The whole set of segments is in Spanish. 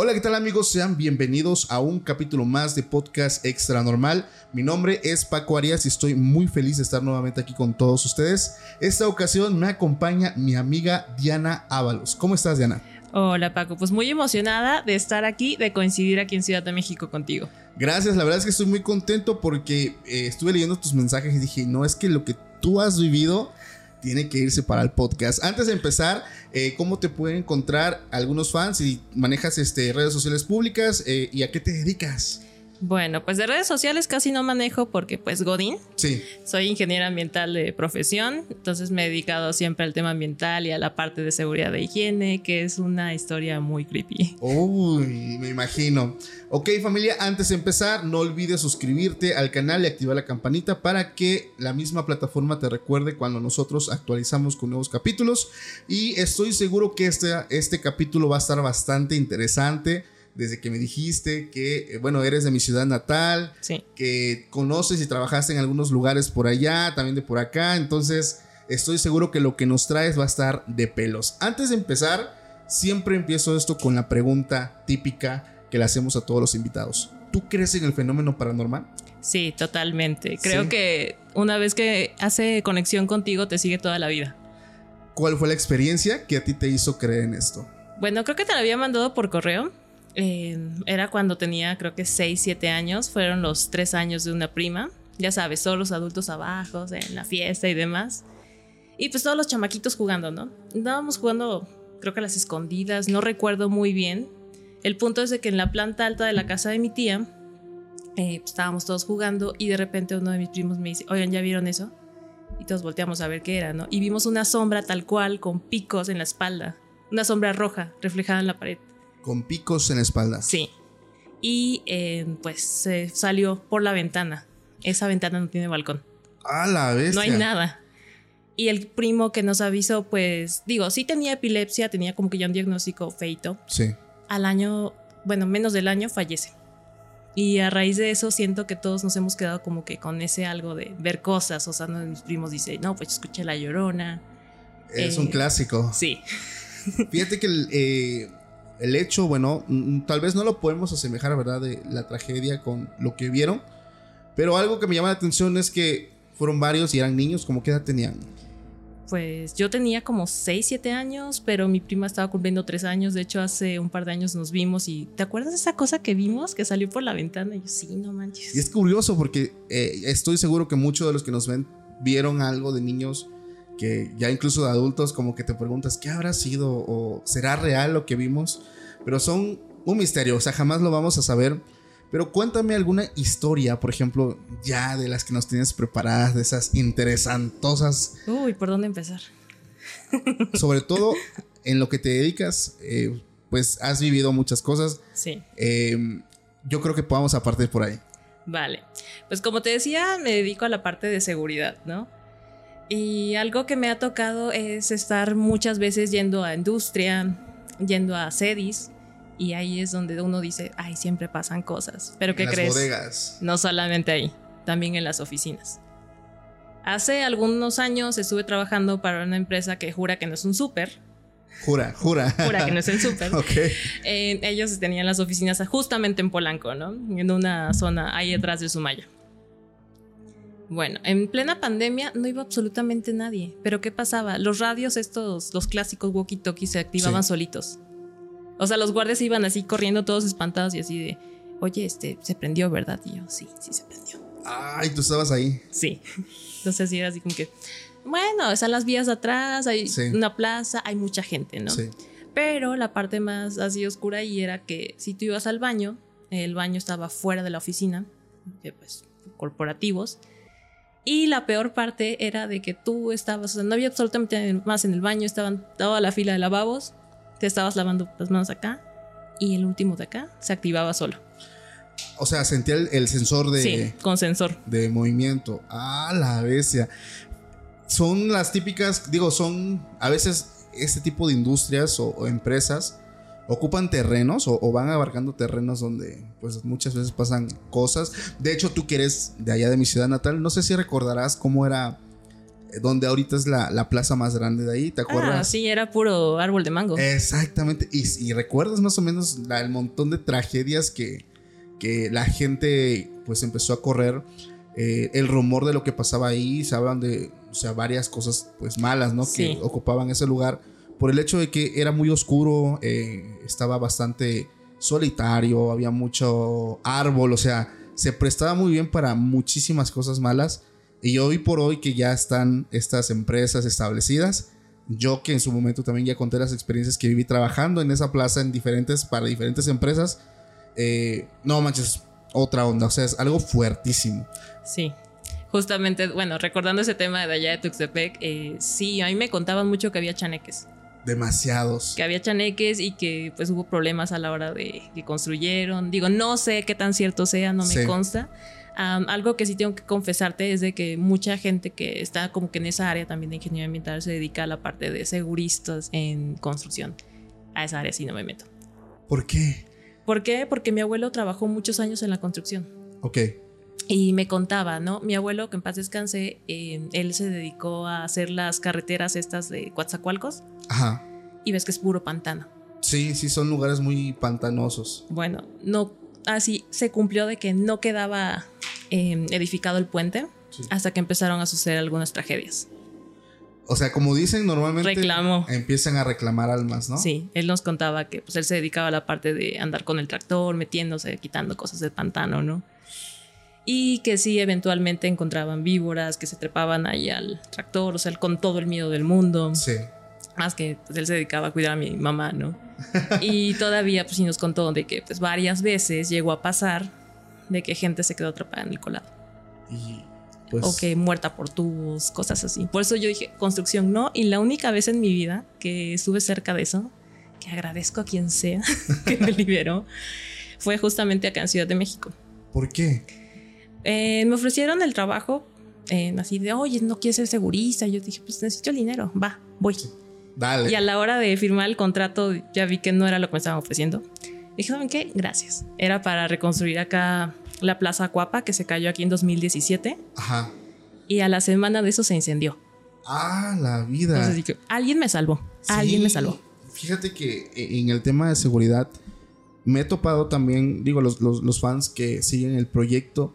Hola, ¿qué tal amigos? Sean bienvenidos a un capítulo más de Podcast Extra Normal. Mi nombre es Paco Arias y estoy muy feliz de estar nuevamente aquí con todos ustedes. Esta ocasión me acompaña mi amiga Diana Ábalos. ¿Cómo estás, Diana? Hola Paco, pues muy emocionada de estar aquí, de coincidir aquí en Ciudad de México contigo. Gracias, la verdad es que estoy muy contento porque eh, estuve leyendo tus mensajes y dije, no es que lo que tú has vivido tiene que irse para el podcast. Antes de empezar, eh, ¿cómo te pueden encontrar algunos fans si manejas este, redes sociales públicas eh, y a qué te dedicas? Bueno, pues de redes sociales casi no manejo porque pues Godín, Sí, soy ingeniera ambiental de profesión, entonces me he dedicado siempre al tema ambiental y a la parte de seguridad de higiene, que es una historia muy creepy. Uy, me imagino. Ok, familia, antes de empezar, no olvides suscribirte al canal y activar la campanita para que la misma plataforma te recuerde cuando nosotros actualizamos con nuevos capítulos. Y estoy seguro que este, este capítulo va a estar bastante interesante. Desde que me dijiste que, eh, bueno, eres de mi ciudad natal, Sí. que conoces y trabajaste en algunos lugares por allá, también de por acá. Entonces, estoy seguro que lo que nos traes va a estar de pelos. Antes de empezar, siempre empiezo esto con la pregunta típica que le hacemos a todos los invitados. ¿Tú crees en el fenómeno paranormal? Sí, totalmente. Creo Sí. que una vez que hace conexión contigo te sigue toda la vida. ¿Cuál fue la experiencia que a ti te hizo creer en esto? Bueno, creo que te la había mandado por correo. Era cuando tenía creo que 6, 7 años. Fueron los 3 años de una prima. Ya sabes, todos los adultos abajo, en la fiesta y demás. Y pues todos los chamaquitos jugando, ¿no? Andábamos jugando, creo que a las escondidas, no recuerdo muy bien. El punto es de que en la planta alta de la casa de mi tía, eh, pues, estábamos todos jugando y de repente uno de mis primos me dice, oigan, ¿ya vieron eso? Y todos volteamos a ver qué era, ¿no? Y vimos una sombra tal cual, con picos en la espalda. Una sombra roja reflejada en la pared. Con picos en la espalda. Sí. Y eh, pues se salió por la ventana. Esa ventana no tiene balcón. A la vez. No hay nada. Y el primo que nos avisó, pues digo, sí tenía epilepsia, tenía como que ya un diagnóstico feito. Sí. Al año, bueno, menos del año fallece. Y a raíz de eso siento que todos nos hemos quedado como que con ese algo de ver cosas. O sea, uno de mis primos dice, no, pues escuché la llorona. Es Eh, un clásico. Sí. Fíjate que el, eh, el hecho, bueno, mm, tal vez no lo podemos asemejar, ¿verdad? De la tragedia con lo que vieron. Pero algo que me llama la atención es que fueron varios y eran niños. ¿Cómo qué edad tenían? Pues yo tenía como 6, 7 años, pero mi prima estaba cumpliendo 3 años. De hecho, hace un par de años nos vimos y ¿te acuerdas de esa cosa que vimos que salió por la ventana? Y yo, sí, no manches. Y es curioso porque eh, estoy seguro que muchos de los que nos ven vieron algo de niños que ya incluso de adultos como que te preguntas qué habrá sido o será real lo que vimos. Pero son un misterio, o sea, jamás lo vamos a saber. Pero cuéntame alguna historia, por ejemplo, ya de las que nos tienes preparadas, de esas interesantosas, Uy, ¿por dónde empezar? sobre todo en lo que te dedicas, eh, pues has vivido muchas cosas. Sí. Eh, yo creo que podamos a partir por ahí. Vale. Pues como te decía, me dedico a la parte de seguridad, ¿no? Y algo que me ha tocado es estar muchas veces yendo a industria, yendo a sedis, y ahí es donde uno dice, ay, siempre pasan cosas. Pero ¿qué en las crees? bodegas. No solamente ahí, también en las oficinas. Hace algunos años estuve trabajando para una empresa que jura que no es un súper, Jura, jura. jura que no es el súper. ok. Eh, ellos tenían las oficinas justamente en Polanco, ¿no? En una zona ahí detrás de Sumaya. Bueno, en plena pandemia no iba absolutamente nadie. Pero ¿qué pasaba? Los radios, estos, los clásicos walkie-talkies, se activaban Sí. solitos. O sea, los guardias iban así corriendo todos espantados y así de, oye, este, se prendió, ¿verdad? Y yo, sí, sí se prendió. Ay, tú estabas ahí. Sí. Entonces sí era así como que, bueno, están las vías atrás, hay Sí. una plaza, hay mucha gente, ¿no? Sí. Pero la parte más así oscura y era que si tú ibas al baño, el baño estaba fuera de la oficina, que pues corporativos. Y la peor parte era de que tú estabas, o sea, no había absolutamente más en el baño, estaban toda la fila de lavabos, te estabas lavando las manos acá y el último de acá se activaba solo. O sea, sentía el, el sensor de, sí, con sensor. de movimiento. Ah, la bestia. Son las típicas, digo, son a veces este tipo de industrias o, o empresas ocupan terrenos o, o van abarcando terrenos donde pues muchas veces pasan cosas. De hecho, tú que eres de allá de mi ciudad natal, no sé si recordarás cómo era eh, donde ahorita es la, la plaza más grande de ahí, ¿te acuerdas? Ah, sí, era puro árbol de mango. Exactamente. Y, y recuerdas más o menos la- el montón de tragedias que, que la gente pues empezó a correr. Eh, el rumor de lo que pasaba ahí, se hablan de o sea, varias cosas pues malas, ¿no? Sí. Que ocupaban ese lugar por el hecho de que era muy oscuro, eh, estaba bastante solitario, había mucho árbol, o sea, se prestaba muy bien para muchísimas cosas malas. Y hoy por hoy que ya están estas empresas establecidas, yo que en su momento también ya conté las experiencias que viví trabajando en esa plaza en diferentes, para diferentes empresas, eh, no manches, otra onda, o sea, es algo fuertísimo. Sí. Justamente, bueno, recordando ese tema de allá de Tuxtepec, eh, sí, a mí me contaban mucho que había chaneques. Demasiados. Que había chaneques y que pues hubo problemas a la hora de que construyeron. Digo, no sé qué tan cierto sea, no me Sí. consta. Am, algo que sí tengo que confesarte es de que mucha gente que está como que en esa área también de ingeniería ambiental se dedica a la parte de seguristas en construcción. A esa área sí no me meto. ¿Por qué? ¿Por qué? Porque mi abuelo trabajó muchos años en la construcción. Ok. Y me contaba, ¿no? Mi abuelo, que en paz descanse, eh, él se dedicó a hacer las carreteras estas de Coatzacoalcos Ajá. y ves que es puro pantano. Sí, sí, son lugares muy pantanosos. Bueno, no, así se cumplió de que no quedaba eh, edificado el puente Sí. hasta que empezaron a suceder algunas tragedias. O sea, como dicen normalmente, Reclamo. empiezan a reclamar almas, ¿no? Sí, él nos contaba que pues él se dedicaba a la parte de andar con el tractor, metiéndose, quitando cosas del pantano, ¿no? Y que sí, eventualmente encontraban víboras que se trepaban ahí al tractor, o sea, él con todo el miedo del mundo. Sí. Más que pues, él se dedicaba a cuidar a mi mamá, ¿no? y todavía, pues sí nos contó de que pues varias veces llegó a pasar de que gente se quedó atrapada en el colado. Y pues. o que muerta por tubos, cosas así. Por eso yo dije, construcción no. Y la única vez en mi vida que estuve cerca de eso, que agradezco a quien sea que me liberó, fue justamente acá en Ciudad de México. ¿Por qué? Eh, me ofrecieron el trabajo eh, así de, oye, no quieres ser segurista. Y yo dije, pues necesito el dinero, va, voy. Dale. Y a la hora de firmar el contrato ya vi que no era lo que me estaban ofreciendo. Dije, ¿saben qué? Gracias. Era para reconstruir acá la Plaza Cuapa que se cayó aquí en 2017 Ajá. y a la semana de eso se incendió. Ah, la vida. Entonces dije, alguien me salvó, alguien Sí, me salvó. Fíjate que eh, en el tema de seguridad me he topado también, digo, los, los- los fans que siguen el proyecto,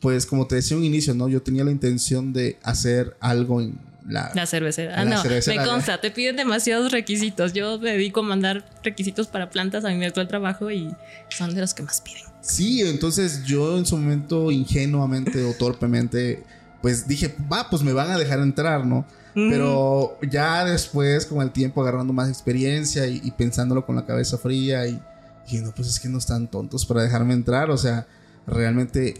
pues como te decía un inicio, ¿no? Yo tenía la intención de hacer algo en la... La cervecera. Ah, La no, cervecera, me consta, te piden demasiados requisitos. Yo me dedico a mandar requisitos para plantas a mi actual trabajo y son de los que más piden. Sí, entonces yo en su momento ingenuamente o torpemente, pues dije, va, pues me van a dejar entrar, ¿no? Pero ya después, con el tiempo, agarrando más experiencia y, y pensándolo con la cabeza fría y dije, no, pues es que no están tontos para dejarme entrar, o sea, realmente,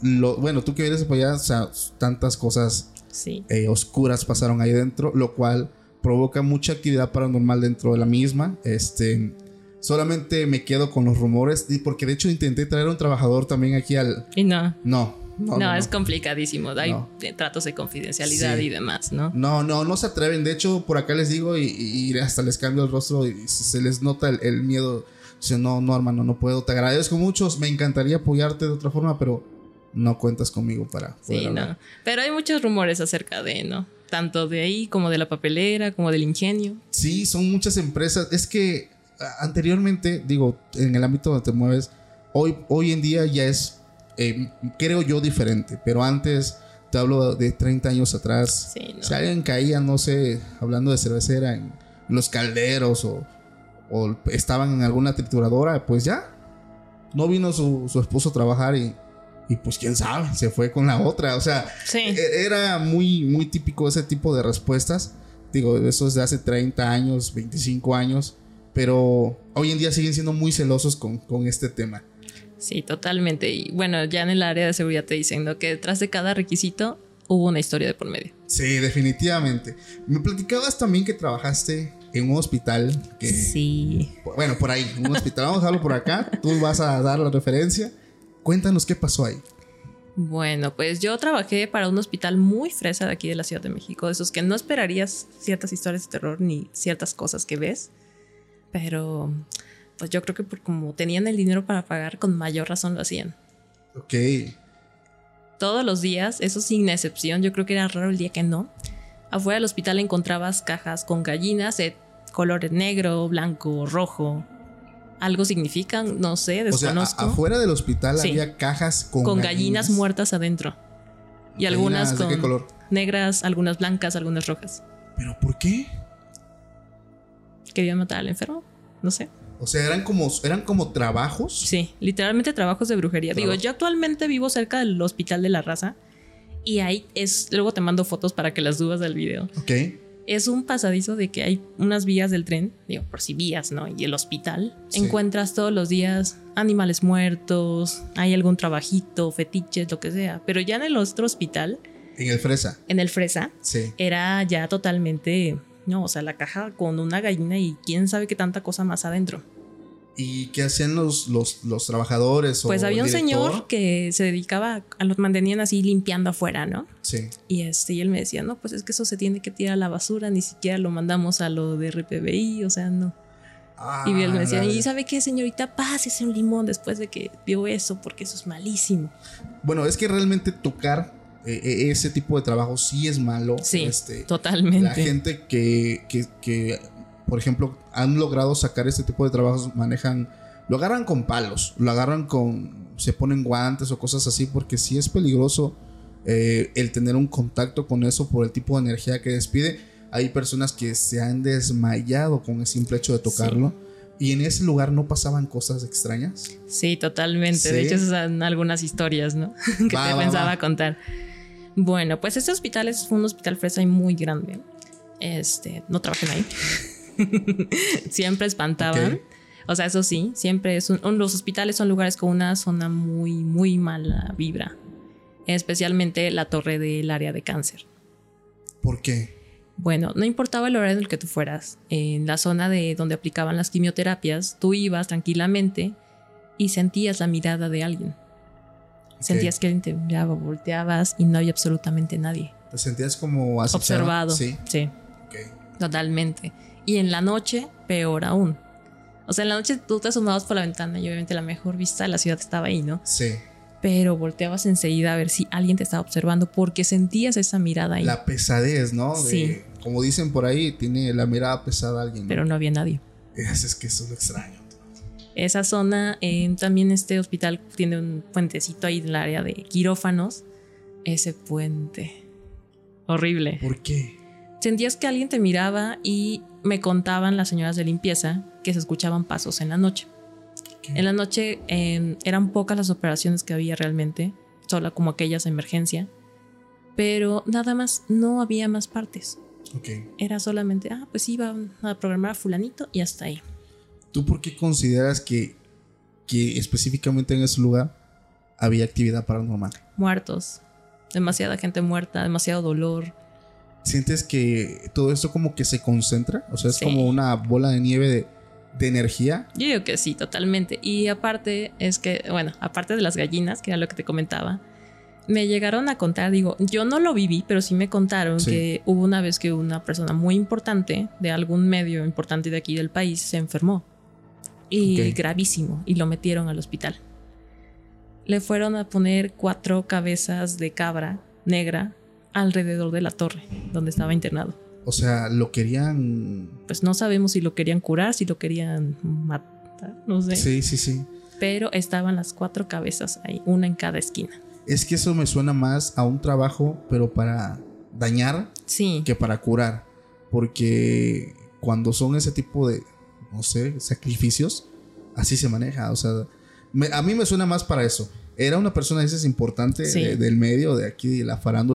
lo, bueno, tú que vienes para allá, o sea, tantas cosas Sí. eh, oscuras pasaron ahí dentro, lo cual provoca mucha actividad paranormal dentro de la misma. Este, solamente me quedo con los rumores, y porque de hecho intenté traer a un trabajador también aquí al... Y no. No, no, No, no, es no. complicadísimo. Hay tratos de confidencialidad Sí. y demás, ¿no? No, no, no se atreven. De hecho, por acá les digo y, y hasta les cambio el rostro y se se les nota el, el miedo. Dice, no, no, hermano, no puedo. Te agradezco mucho. Me encantaría apoyarte de otra forma, pero no cuentas conmigo para poder Sí, hablar. no. Pero hay muchos rumores acerca de, ¿no? Tanto de ahí como de la papelera, como del ingenio. Sí, son muchas empresas. Es que anteriormente, digo, en el ámbito donde te mueves, hoy, hoy en día ya es, eh, creo yo, diferente. Pero antes Te hablo de 30 años atrás. Sí, no. Si alguien caía, no sé, hablando de cervecera, en los calderos o, o estaban en alguna trituradora, pues ya. No vino su, su esposo a trabajar y, y pues quién sabe, se fue con la otra. O sea, Sí. e- era muy, muy típico ese tipo de respuestas. Digo, eso es de hace 30 años, 25 años. Pero hoy en día siguen siendo muy celosos con, con este tema. Sí, totalmente. Y bueno, ya en el área de seguridad te dicen ¿no? que detrás de cada requisito hubo una historia de por medio. Sí, definitivamente. Me platicabas también que trabajaste en un hospital que... Sí. Bueno, por ahí, un hospital. Vamos a dejarlo por acá. Tú vas a dar la referencia. Cuéntanos qué pasó ahí. Bueno, pues yo trabajé para un hospital muy fresa de aquí de la Ciudad de México, de esos que no esperarías ciertas historias de terror ni ciertas cosas que ves, pero pues yo creo que por como tenían el dinero para pagar, con mayor razón lo hacían. Ok. Todos los días, eso sin excepción, yo creo que era raro el día que no. Afuera del hospital encontrabas cajas con gallinas de colores negro, blanco, rojo. Algo significan, no sé, O sea, desconozco. afuera del hospital Sí. había cajas con, con gallinas. muertas adentro. Y algunas ¿Gallinas de con qué color? negras, algunas blancas, algunas rojas. ¿Pero por qué? ¿Querían matar al enfermo? No sé. O sea, eran como, eran como trabajos. Sí, literalmente trabajos de brujería. Digo, yo actualmente vivo cerca del Hospital de la Raza. Y ahí es, luego te mando fotos para que las subas al video. Ok. Es un pasadizo de que hay unas vías del tren, digo, por si vías, ¿no? Y el hospital. Sí. Encuentras todos los días animales muertos, hay algún trabajito, fetiches, lo que sea. Pero ya en el otro hospital, En el fresa. en el Fresa, Sí. era ya totalmente, no, o sea, la caja con una gallina y quién sabe qué tanta cosa más adentro. ¿Y qué hacían los, los, los trabajadores? o Pues había un director? señor que se dedicaba a los mantenían así limpiando afuera, ¿no? Sí. Y este, y él me decía, no, pues es que eso se tiene que tirar a la basura, ni siquiera lo mandamos a lo de RPBI, o sea, no. y él me decía, Ah, ¿y sabe qué, señorita? Pásese un limón después de que vio eso, porque eso es malísimo. Bueno, es que realmente tocar eh, eh, ese tipo de trabajo sí es malo. Sí, Este, totalmente. la gente que, que, que, por ejemplo, han logrado sacar este tipo de trabajos, manejan, lo agarran con palos, lo agarran con, se ponen guantes o cosas así, porque sí es peligroso eh, el tener un contacto con eso por el tipo de energía que despide. Hay personas que se han desmayado con el simple hecho de tocarlo. Y en ese lugar no pasaban cosas extrañas. Sí, totalmente. De hecho, esas son algunas historias, ¿no? que Va, te va, pensaba va. contar. Bueno, pues este hospital es un hospital fresa y muy grande. Este, no trabajen ahí. siempre espantaban. O sea, eso sí, siempre es un, los hospitales son lugares con una zona muy, muy mala vibra. Especialmente la torre del área de cáncer. ¿Por qué? Bueno, no importaba el horario en el que tú fueras, en la zona de donde aplicaban las quimioterapias, tú ibas tranquilamente y sentías la mirada de alguien. Sentías que alguien te miraba, volteabas y no había absolutamente nadie. ¿Te sentías como acechado? Observado. Sí. sí, totalmente. Y en la noche, peor aún. O sea, en la noche tú te asomabas por la ventana y obviamente la mejor vista de la ciudad estaba ahí, ¿no? Sí. Pero volteabas enseguida a ver si alguien te estaba observando porque sentías esa mirada ahí. La pesadez, ¿no? De- Sí. Como dicen por ahí, tiene la mirada pesada alguien. ¿no? Pero no había nadie. Es, es que eso es lo extraño. Esa zona, eh, también este hospital tiene un puentecito ahí en el área de quirófanos. Ese puente. Horrible. ¿Por qué? Sentías que alguien te miraba y me contaban las señoras de limpieza que se escuchaban pasos en la noche. ¿Qué? En la noche eh, eran pocas las operaciones que había realmente, solo como aquellas de emergencia. Pero nada más, no había más partes. Ok. Era solamente, ah, pues iban a programar a fulanito y hasta ahí. ¿Tú por qué consideras que, que específicamente en ese lugar había actividad paranormal? Muertos. Demasiada gente muerta, demasiado dolor. ¿Sientes que todo esto como que se concentra? O sea, es Sí. como una bola de nieve de, de energía. Yo digo que sí, totalmente. Y aparte es que, bueno, aparte de las gallinas, que era lo que te comentaba, me llegaron a contar, digo, yo no lo viví, pero sí me contaron Sí. que hubo una vez que una persona muy importante de algún medio importante de aquí del país se enfermó. Y Ok. gravísimo, y lo metieron al hospital. Le fueron a poner cuatro cabezas de cabra negra alrededor de la torre donde estaba internado. O sea, lo querían... Pues no sabemos si lo querían curar, si lo querían matar, no sé Sí, sí, sí. pero estaban las cuatro cabezas ahí, una en cada esquina. es que eso me suena más a un trabajo, pero para dañar Sí. que para curar. Porque cuando son ese tipo de, no sé, sacrificios, así se maneja. O sea, me- a mí me suena más para eso. Era una persona, dices, importante Sí. de- del medio, de aquí, de la farándula.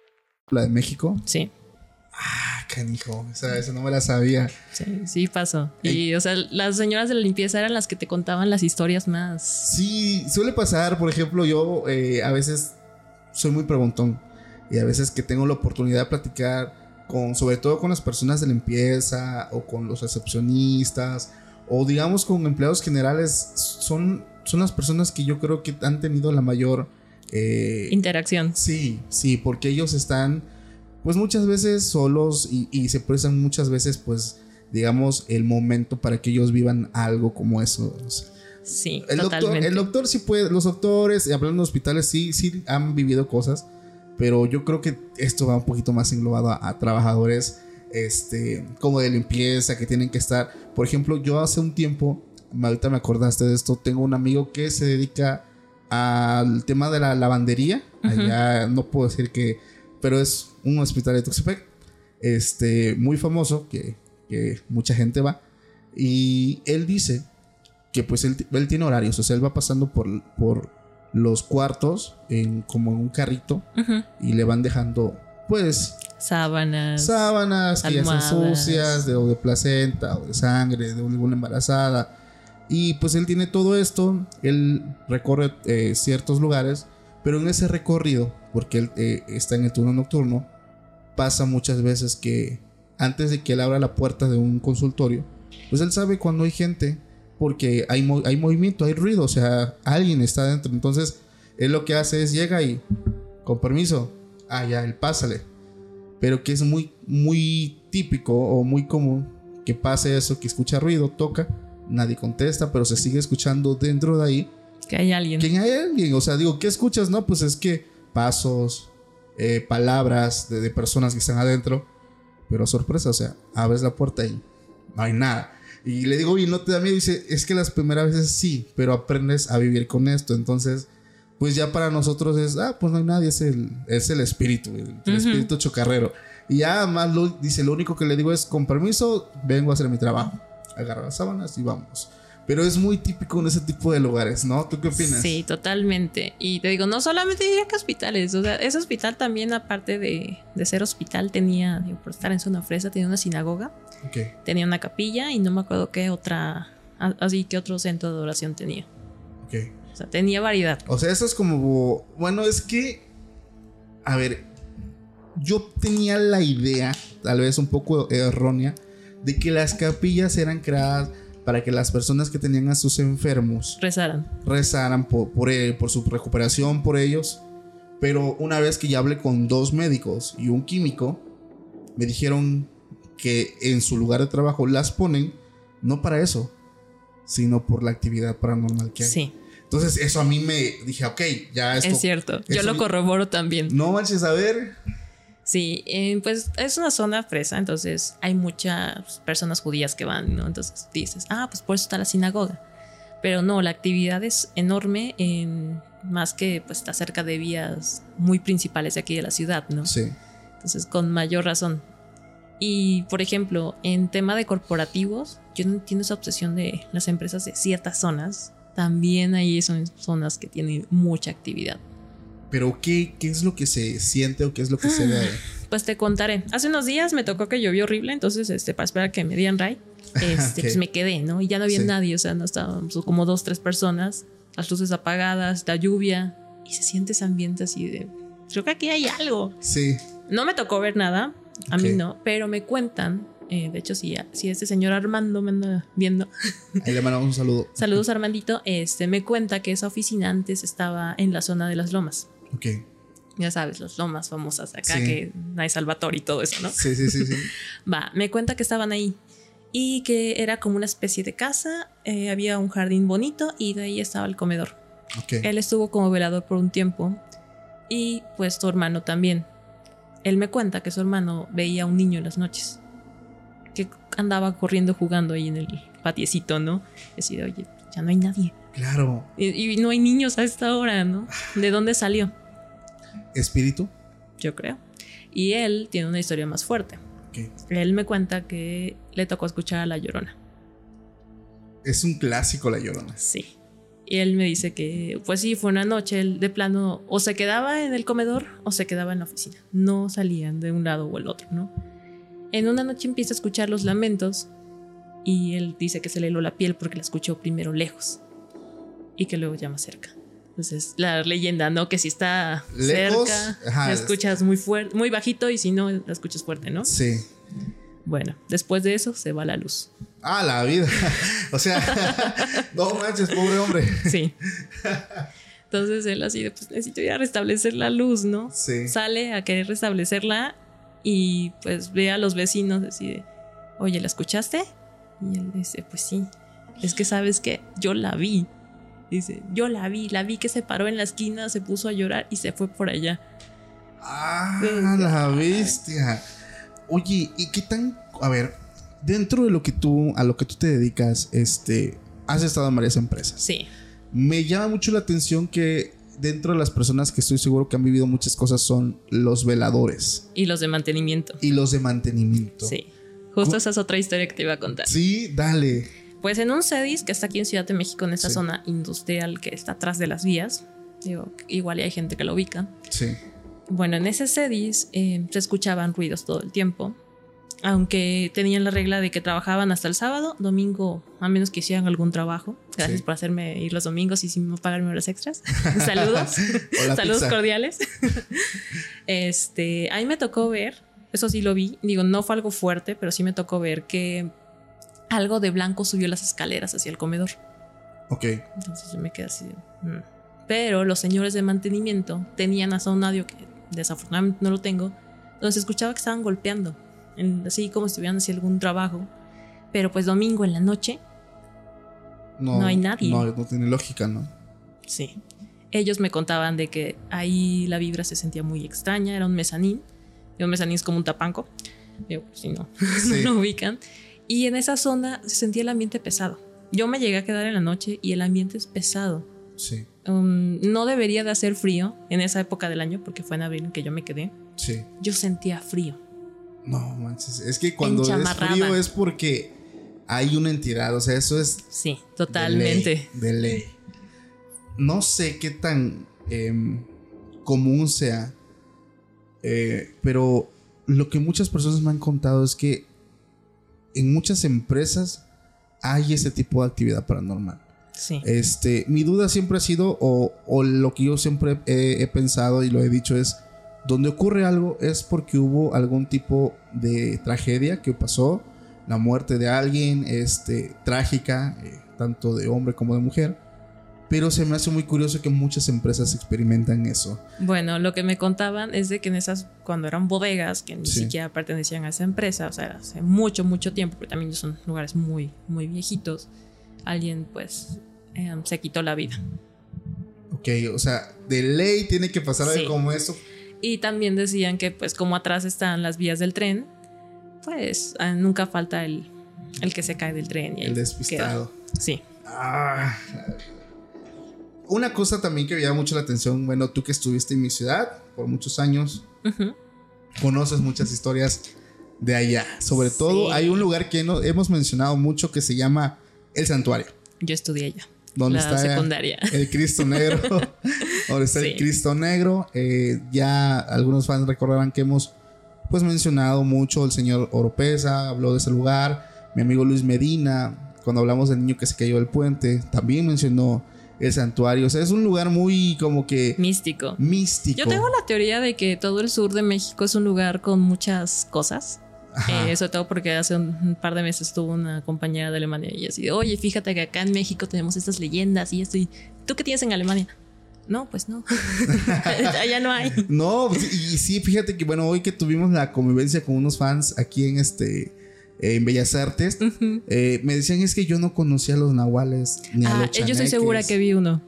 La de México. Sí. Ah, canijo. O sea, eso no me la sabía. Sí, sí pasó. Y, o sea, las señoras de la limpieza eran las que te contaban las historias más. Sí, suele pasar, por ejemplo, yo eh, a veces soy muy preguntón y a veces que tengo la oportunidad de platicar con, sobre todo con las personas de limpieza o con los recepcionistas o digamos con empleados generales, son, son las personas que yo creo que han tenido la mayor... eh, Interacción. Sí, sí, porque ellos están, pues muchas veces solos y, y se prestan muchas veces, pues, digamos, el momento para que ellos vivan algo como eso. Sí, el, doctor, el doctor sí puede, los doctores, hablando de hospitales, sí, sí han vivido cosas, pero yo creo que esto va un poquito más englobado a, a trabajadores, este, como de limpieza, que tienen que estar. Por ejemplo, yo hace un tiempo, ahorita me acordaste de esto, tengo un amigo que se dedica al tema de la lavandería. Allá no puedo decir que, pero es un hospital de Tuxtepec, este, muy famoso, que, que mucha gente va. Y él dice que pues él, él tiene horarios, o sea, él va pasando por, por los cuartos en, como en un carrito y le van dejando pues Sábanas. sábanas que ya están sucias, de, o de placenta, o de sangre, de alguna embarazada. Y pues él tiene todo esto, él recorre eh, ciertos lugares, pero en ese recorrido, porque él eh, está en el turno nocturno, pasa muchas veces que antes de que él abra la puerta de un consultorio, pues él sabe cuando hay gente, porque hay, hay movimiento, hay ruido, o sea, alguien está dentro. Entonces, él lo que hace es llega y, con permiso, ah, ya, él pásale pero que es muy, muy típico o muy común que pase eso, que escucha ruido, toca, nadie contesta, pero se sigue escuchando dentro de ahí. Que hay alguien. ¿Quién hay alguien? O sea, digo, ¿qué escuchas? No, pues es que pasos, eh, palabras de, de personas que están adentro, pero sorpresa, o sea, abres la puerta y no hay nada. Y le digo, y no te da miedo, dice, es que las primeras veces sí, pero aprendes a vivir con esto, entonces pues ya para nosotros es, ah, pues no hay nadie, es el, es el espíritu, el, el espíritu chocarrero. Y ya más lo, dice, lo único que le digo es, con permiso, vengo a hacer mi trabajo. Agarra las sábanas y vamos. Pero es muy típico en ese tipo de lugares, ¿no? ¿Tú qué opinas? Sí, totalmente. Y te digo, no solamente diría que hospitales, o sea, ese hospital también, aparte de, de ser hospital, tenía, digo, por estar en zona fresa, tenía una sinagoga, Ok, tenía una capilla y no me acuerdo qué otra, así que otro centro de oración tenía. ok. O sea, tenía variedad. O sea, eso es como. Bueno, es que. A ver. Yo tenía la idea, tal vez un poco errónea, de que las capillas eran creadas para que las personas que tenían a sus enfermos Rezaran. rezaran por, por, él, por su recuperación, por ellos. Pero una vez que ya hablé con dos médicos y un químico, me dijeron que en su lugar de trabajo las ponen no para eso, sino por la actividad paranormal que hay. Sí, Entonces eso a mí me dije, ok, ya esto... es cierto. Yo lo corroboro también. No manches, a ver. Sí, eh, pues es una zona fresa, entonces hay muchas personas judías que van, ¿no? Entonces dices, ah, pues por eso está la sinagoga. Pero no, la actividad es enorme, en, más que pues está cerca de vías muy principales de aquí de la ciudad, ¿no? Sí. Entonces, con mayor razón. Y, por ejemplo, en tema de corporativos, yo no entiendo esa obsesión de las empresas de ciertas zonas. También ahí son zonas que tienen mucha actividad. Pero ¿qué, ¿qué es lo que se siente o qué es lo que se ve? ahí? Pues te contaré. Hace unos días me tocó que llovió horrible, entonces, este, para esperar que me dieran ride, este, Ok. pues me quedé, ¿no? Y ya no había Sí. nadie, o sea, no estábamos como dos, tres personas, las luces apagadas, la lluvia, y se siente ese ambiente así de. Creo que aquí hay algo. Sí. No me tocó ver nada, a mí no, pero me cuentan. eh, de hecho, si, si este señor Armando me anda viendo, Ahí le mandamos un saludo. saludos Armandito, este, me cuenta que esa oficina antes estaba en la zona de las lomas. Ok. Ya sabes, las lomas famosas de acá, Sí. que hay Salvatore y todo eso, ¿no? Sí, sí, sí, sí. Va, me cuenta que estaban ahí y que era como una especie de casa, eh, había un jardín bonito y de ahí estaba el comedor. Ok. Él estuvo como velador por un tiempo y pues su hermano también. Él me cuenta que su hermano veía a un niño en las noches que andaba corriendo jugando ahí en el patiecito, ¿no? Y decía, oye, ya no hay nadie. Claro. Y, y no hay niños a esta hora, ¿no? ¿De dónde salió? Espíritu. Yo creo. Y él tiene una historia más fuerte. Ok. Él me cuenta que le tocó escuchar a La Llorona. Es un clásico la llorona. Sí. Y él me dice que, pues sí, fue una noche, él de plano o se quedaba en el comedor o se quedaba en la oficina. No salían de un lado o el otro, ¿no? En una noche empieza a escuchar los lamentos y él dice que se le heló la piel porque la escuchó primero lejos y que luego llama cerca. Entonces, la leyenda, ¿no? Que si está Lejos, cerca, ajá, la es- escuchas muy fuerte, muy bajito y si no, la escuchas fuerte, ¿no? Sí. Bueno, después de eso se va la luz. Ah, la vida. o sea, no manches, pobre hombre. Sí. Entonces él así de, pues necesito ir a restablecer la luz, ¿no? Sí. Sale a querer restablecerla y pues ve a los vecinos así de, oye, ¿la escuchaste? Y él dice, pues sí. Es que sabes que yo la vi. Dice, yo la vi, la vi que se paró en la esquina, se puso a llorar y se fue por allá. Ah, la bestia. Oye, ¿y qué tan. A ver, dentro de lo que tú. A lo que tú te dedicas, este. Has estado en varias empresas. Sí, Me llama mucho la atención que dentro de las personas que estoy seguro que han vivido muchas cosas son los veladores y los de mantenimiento. y los de mantenimiento. Sí. Justo esa es otra historia que te iba a contar. Sí, dale. Pues en un CEDIS que está aquí en Ciudad de México, en esta Sí. zona industrial que está atrás de las vías, digo, igual hay gente que lo ubica. Sí. Bueno, en ese CEDIS eh, se escuchaban ruidos todo el tiempo, aunque tenían la regla de que trabajaban hasta el sábado, domingo, a menos que hicieran algún trabajo. Gracias Sí. por hacerme ir los domingos y sin pagarme horas extras. Saludos. Saludos pizza. cordiales. este, a mí me tocó ver, eso sí lo vi, digo, no fue algo fuerte, pero sí me tocó ver que algo de blanco subió las escaleras hacia el comedor. Ok. Entonces yo me quedé así. "Mm". Pero los señores de mantenimiento tenían hasta un audio que desafortunadamente no lo tengo, donde se escuchaba que estaban golpeando, en- así como si estuvieran haciendo algún trabajo. Pero pues domingo en la noche, No hay nadie. No, no tiene lógica, ¿no? sí. Ellos me contaban de que ahí la vibra se sentía muy extraña, era un mezanín. Y un mezanín es como un tapanco. Digo, si no, Sí. no lo ubican. Y en esa zona se sentía el ambiente pesado. Yo me llegué a quedar en la noche y el ambiente es pesado. Sí. Um, no debería de hacer frío en esa época del año porque fue en abril en que yo me quedé. Sí. Yo sentía frío. No manches. Es que cuando es frío es porque hay una entidad. O sea, eso es Sí, De totalmente. ley, De ley. No sé qué tan em, común sea, eh, pero lo que muchas personas me han contado es que en muchas empresas hay ese tipo de actividad paranormal. Sí. Este, mi duda siempre ha sido, o, o lo que yo siempre he, he pensado y lo he dicho es, donde ocurre algo es porque hubo algún tipo de tragedia que pasó, la muerte de alguien, este, trágica, eh, tanto de hombre como de mujer. Pero se me hace muy curioso que muchas empresas experimentan eso. Bueno, lo que me contaban es de que en esas, cuando eran bodegas, que ni Sí. siquiera pertenecían a esa empresa, o sea, hace mucho, mucho tiempo, porque también son lugares muy, muy viejitos, alguien pues eh, se quitó la vida. Ok, o sea, de ley tiene que pasar Sí. algo como eso. Y también decían que pues como atrás están las vías del tren, pues ah, nunca falta el, el que se cae del tren. Y El ahí despistado. queda. Sí. Ah. Una cosa también que me llama mucho la atención, bueno, tú que estuviste en mi ciudad por muchos años, conoces muchas historias de allá. Sobre todo hay un lugar que no- hemos mencionado mucho que se llama El Santuario, Yo estudié allá. donde la está secundaria. el Cristo Negro, donde está Sí. el Cristo Negro. Eh, ya algunos fans recordarán que hemos pues mencionado mucho el señor Oropesa, habló de ese lugar, mi amigo Luis Medina, cuando hablamos del niño que se cayó del puente, también mencionó el santuario. O sea, es un lugar muy como que Místico. místico. Yo tengo la teoría de que todo el sur de México es un lugar con muchas cosas. Eh, sobre todo porque hace un, par de meses estuvo una compañera de Alemania y así oye, fíjate que acá en México tenemos estas leyendas y esto. y ¿Tú qué tienes en Alemania? No, pues no. ya no hay. No, y sí, fíjate que bueno, hoy que tuvimos la convivencia con unos fans aquí en este en Bellas Artes, eh, me decían es que yo no conocía a los nahuales ni a Ah, los yo estoy segura chaneques". que vi uno.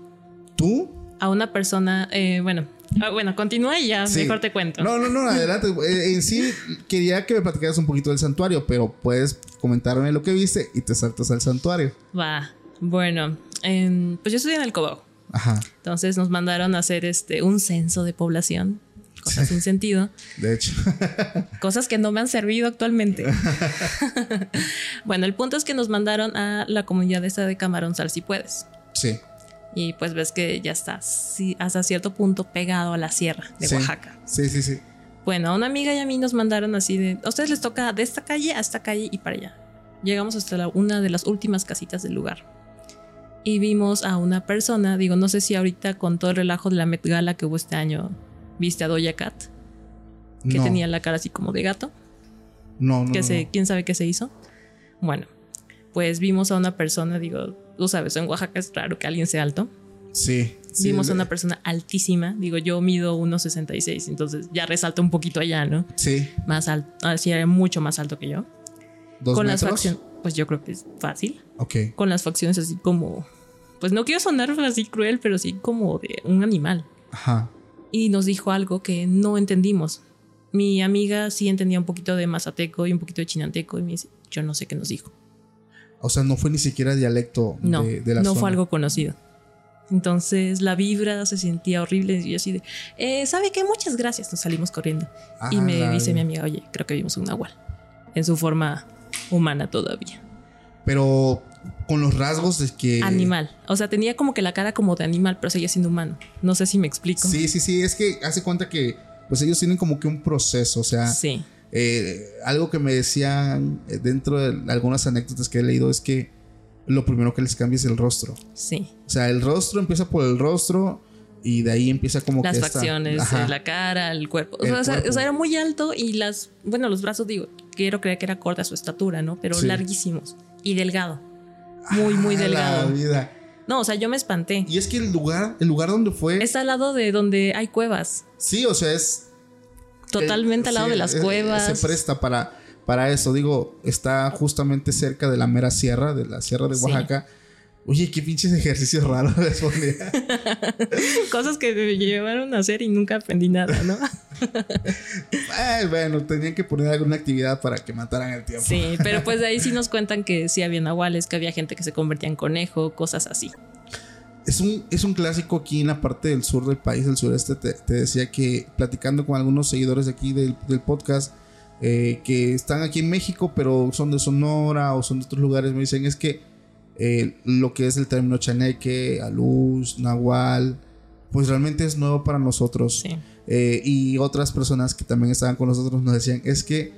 ¿Tú? A una persona, eh, bueno, ah, bueno, continúa y ya Sí. mejor te cuento. No, no, no, adelante. Eh, en sí, quería que me platicaras un poquito del santuario, pero puedes comentarme lo que viste y te saltas al santuario. Va. Bueno, em, pues yo estudié en el Cobao. Ajá, Entonces nos mandaron a hacer este un censo de población. Cosas sin sentido. de hecho. Cosas que no me han servido actualmente. bueno, el punto es que nos mandaron a la comunidad esta de Camarón Sal si puedes. sí. Y pues ves que ya está sí, hasta cierto punto pegado a la sierra de sí. Oaxaca. Sí, sí, sí. Bueno, a una amiga y a mí nos mandaron así de. A ustedes les toca de esta calle a esta calle y para allá. Llegamos hasta la- una de las últimas casitas del lugar. Y vimos a una persona, digo, no sé si ahorita con todo el relajo de la Met Gala que hubo este año, viste a Doja Cat, que no, tenía la cara así como de gato, no, no, que no, se, no. quién sabe qué se hizo. Bueno, pues vimos a una persona, digo, tú sabes, en Oaxaca es raro que alguien sea alto. Sí. sí, Vimos a una persona altísima, digo, yo mido 1,66, entonces ya resalta un poquito allá, ¿no? Sí. Más alto, así era mucho más alto que yo. ¿Dos con las metros? facciones, pues yo creo que es fácil. Ok. Con las facciones así como, pues no quiero sonar así cruel, pero sí como de un animal. Ajá. Y nos dijo algo que no entendimos. Mi amiga sí entendía un poquito de mazateco y un poquito de chinanteco y me dice, yo no sé qué nos dijo. O sea, no fue ni siquiera dialecto No, de, de la no zona. fue algo conocido. Entonces la vibra se sentía horrible y yo así de, "Eh, ¿sabe qué? Muchas gracias. Nos salimos corriendo. y me dice vida. mi amiga, oye, creo que vimos un nahual. En su forma humana todavía. Pero con los rasgos de que. Animal. O sea, tenía como que la cara como de animal, pero seguía siendo humano. No sé si me explico. Sí, sí, sí. Es que hace cuenta que. Pues ellos tienen como que un proceso. O sea. Sí. eh, algo que me decían eh, dentro de algunas anécdotas que he leído es que lo primero que les cambia es el rostro. Sí. O sea, el rostro empieza por el rostro y de ahí empieza como Las que facciones, la cara, el cuerpo. O El sea, o sea, cuerpo. o sea, era muy alto y las, bueno, los brazos, digo, quiero creer que era corta su estatura, ¿no? Pero Sí. larguísimos y delgado. Muy, muy Ah, la delgado. vida. No, o sea, yo me espanté. Y es que el lugar, el lugar donde fue. Está al lado de donde hay cuevas. Sí, o sea, es. Totalmente al lado sí, de las cuevas. Se presta para, para eso. Digo, está justamente cerca de la mera sierra, de la sierra de Sí. Oye, qué pinches ejercicios raros les ponía. Cosas que me llevaron a hacer y nunca aprendí nada, ¿no? Ay, bueno, tenían que poner alguna actividad para que mataran el tiempo. Sí, pero pues de ahí sí nos cuentan que sí había nahuales, que había gente que se convertía en conejo, cosas así. Es un, es un clásico aquí en la parte del sur del país, del sureste. Te, te decía que platicando con algunos seguidores de aquí del, del podcast eh, que están aquí en México, pero son de Sonora o son de otros lugares, me dicen es que eh, lo que es el término chaneque, aluz, nahual, pues realmente es nuevo para nosotros. Sí. Eh, y otras personas que también estaban con nosotros nos decían es que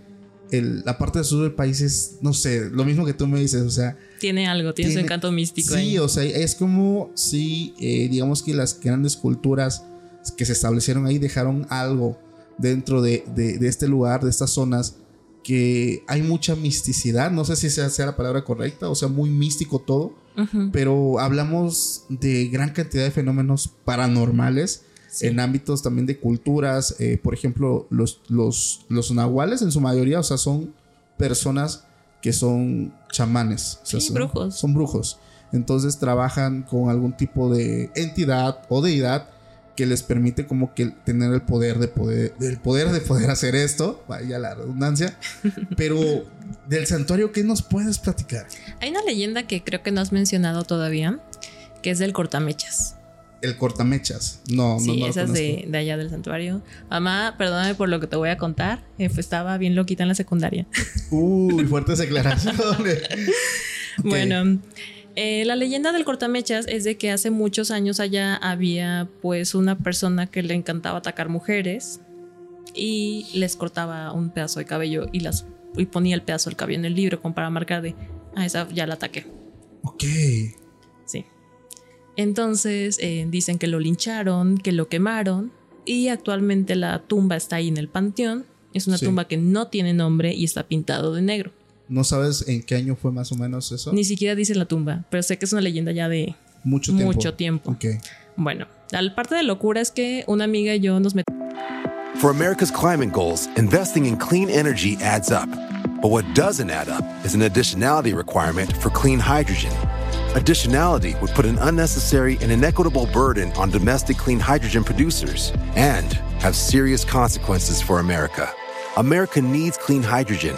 el- la parte del sur del país es, no sé, lo mismo que tú me dices, o sea, Tiene algo, tiene, su Tiene- encanto místico Sí, ahí. o sea, es como si, eh, digamos que las grandes culturas que se establecieron ahí dejaron algo dentro de, de- de este lugar, de estas zonas, que hay mucha misticidad, no sé si sea, sea la palabra correcta, o sea, muy místico todo, pero hablamos de gran cantidad de fenómenos paranormales. Sí. En ámbitos también de culturas, eh, por ejemplo, los, los, los nahuales en su mayoría, o sea, son personas que son chamanes. o sea, Sí, son, brujos. Son brujos. Entonces trabajan con algún tipo de entidad o deidad que les permite como que tener el poder de poder, el poder de poder hacer esto, vaya la redundancia. Pero del santuario, ¿qué nos puedes platicar? Hay una leyenda que creo que no has mencionado todavía, que es del cortamechas. El cortamechas. No, no, sí, no. lo esa es de, de allá del santuario. Mamá, perdóname por lo que te voy a contar. eh, estaba bien loquita en la secundaria. Uy, fuertes declaraciones. Bueno, eh, la leyenda del cortamechas es de que hace muchos años allá había pues una persona que le encantaba atacar mujeres y les cortaba un pedazo de cabello y las y ponía el pedazo del cabello en el libro como para marcar de ah esa ya la ataqué. Ok. Sí. Entonces eh, dicen que lo lincharon, que lo quemaron y actualmente la tumba está ahí en el panteón. Es una Sí. tumba que no tiene nombre y está pintado de negro. ¿No sabes en qué año fue más o menos eso? Ni siquiera dice la tumba, pero sé que es una leyenda ya de Mucho tiempo. Mucho tiempo. Ok. Bueno, la parte de locura es que una amiga y yo nos metimos For America's climate goals, investing in clean energy adds up. But what doesn't add up is an additionality requirement for clean hydrogen. Additionality would put an unnecessary and inequitable burden on domestic clean hydrogen producers and have serious consequences for America. America needs clean hydrogen,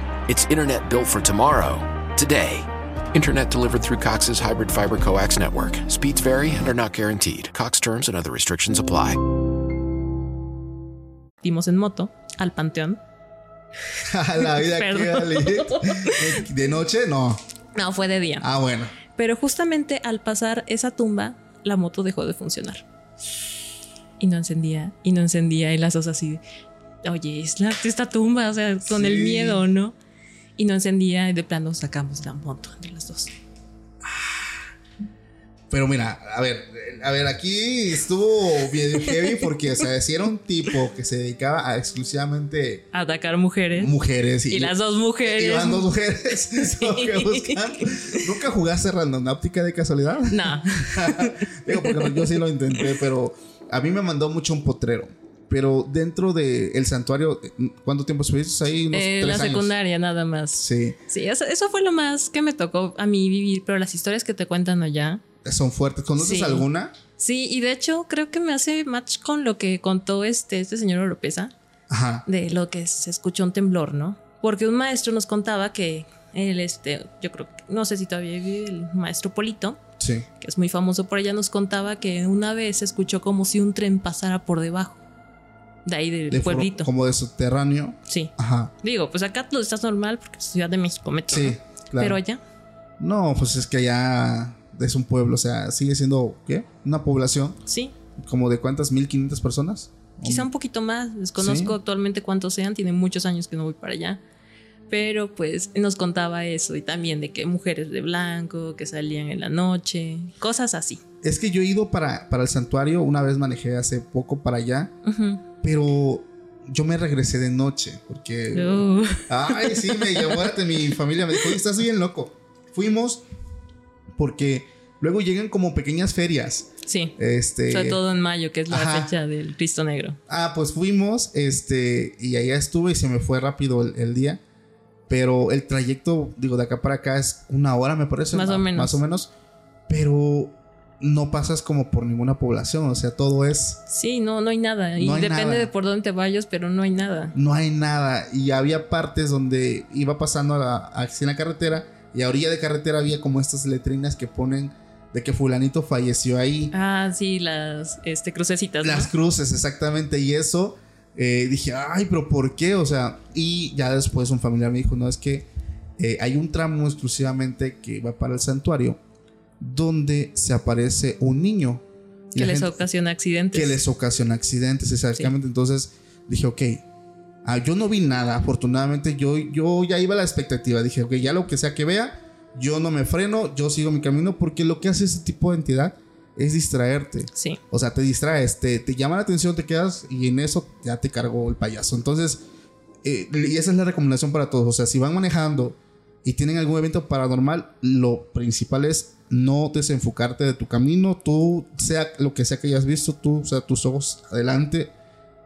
It's internet built for tomorrow, today. Internet delivered through Cox's hybrid fiber coax network. Speeds vary and are not guaranteed. Cox terms and other restrictions apply. en moto al panteón. A la vida que. De noche, no. No, fue de día. Ah, bueno. Pero justamente al pasar esa tumba, la moto dejó de funcionar. Y no encendía, y no encendía, y las dos así, oye, es la, esta tumba, o sea, con el Sí. miedo, ¿no? Y no encendía, y de plano sacamos la moto entre las dos. Pero mira, a ver, a ver, aquí estuvo bien heavy porque, o sea, si era un tipo que se dedicaba a exclusivamente Atacar mujeres. mujeres y las dos mujeres. Iban dos mujeres. ¿Nunca jugaste randonáutica de casualidad? No. Digo, porque yo sí lo intenté, pero a mí me mandó mucho un potrero. Pero dentro del santuario, ¿cuánto tiempo estuviste ahí? Unos Eh, tres la años. secundaria, nada más. Sí, Sí, eso, eso fue lo más que me tocó a mí vivir, pero las historias que te cuentan allá. son fuertes. ¿Conoces Sí. alguna? Sí, y de hecho creo que me hace match con lo que contó este, este señor Oropesa, Ajá. de lo que se escuchó un temblor, ¿no? Porque un maestro nos contaba que él, este, yo creo que, no sé si todavía vive el maestro Polito, Sí. que es muy famoso por allá, nos contaba que una vez se escuchó como si un tren pasara por debajo, de ahí del De pueblito. Como de subterráneo. Sí. Ajá. Digo, pues acá lo estás normal porque es Ciudad de México, metro. Sí, ¿no? claro. Pero allá, No, pues es que allá es un pueblo, o sea, sigue siendo, ¿qué? Una población sí, como de cuántas, 1500 personas. Quizá un poquito más, desconozco Sí. actualmente cuántos sean, tiene muchos años que no voy para allá. Pero pues nos contaba eso y también de que mujeres de blanco que salían en la noche, cosas así. Es que yo he ido para, para el santuario, una vez manejé hace poco para allá, Ujú. Pero yo me regresé de noche porque... Uh, Ay, sí, me de mi familia, me dijo, "Oye, estás bien loco. Fuimos porque luego llegan como pequeñas ferias. sí, Este, sobre todo en mayo, que es la ajá. fecha del Cristo Negro. Ah, pues fuimos, este, y allá estuve y se me fue rápido el, el día. Pero el trayecto, digo, de acá para acá es una hora, me parece. Más o menos. Más o menos. Pero no pasas como por ninguna población, o sea, todo es, Sí, no, no hay nada. Y No hay depende nada. de por dónde te vayas, pero no hay nada. no hay nada. Y había partes donde iba pasando a la, así en la carretera y a orilla de carretera había como estas letrinas que ponen de que fulanito falleció ahí. Ah, sí, las este, crucecitas. ¿no? Las cruces, exactamente. Y eso eh, dije, ay, pero ¿por qué? O sea, y ya después un familiar me dijo, no, es que eh, hay un tramo exclusivamente que va para el santuario donde se aparece un niño. Y que les gente- ocasiona accidentes. que les ocasiona accidentes, exactamente. Entonces dije, ok, ah, yo no vi nada, afortunadamente yo, yo ya iba a la expectativa, dije, ok, ya lo que sea que vea, yo no me freno, yo sigo mi camino, porque lo que hace ese tipo de entidad es distraerte. Sí. O sea, te distraes, te, te llama la atención, te quedas y en eso ya te cargó el payaso. Entonces, eh, y esa es la recomendación para todos. O sea, si van manejando y tienen algún evento paranormal, lo principal es no desenfocarte de tu camino. Tú, sea lo que sea que hayas visto, tú, o sea, tus ojos adelante.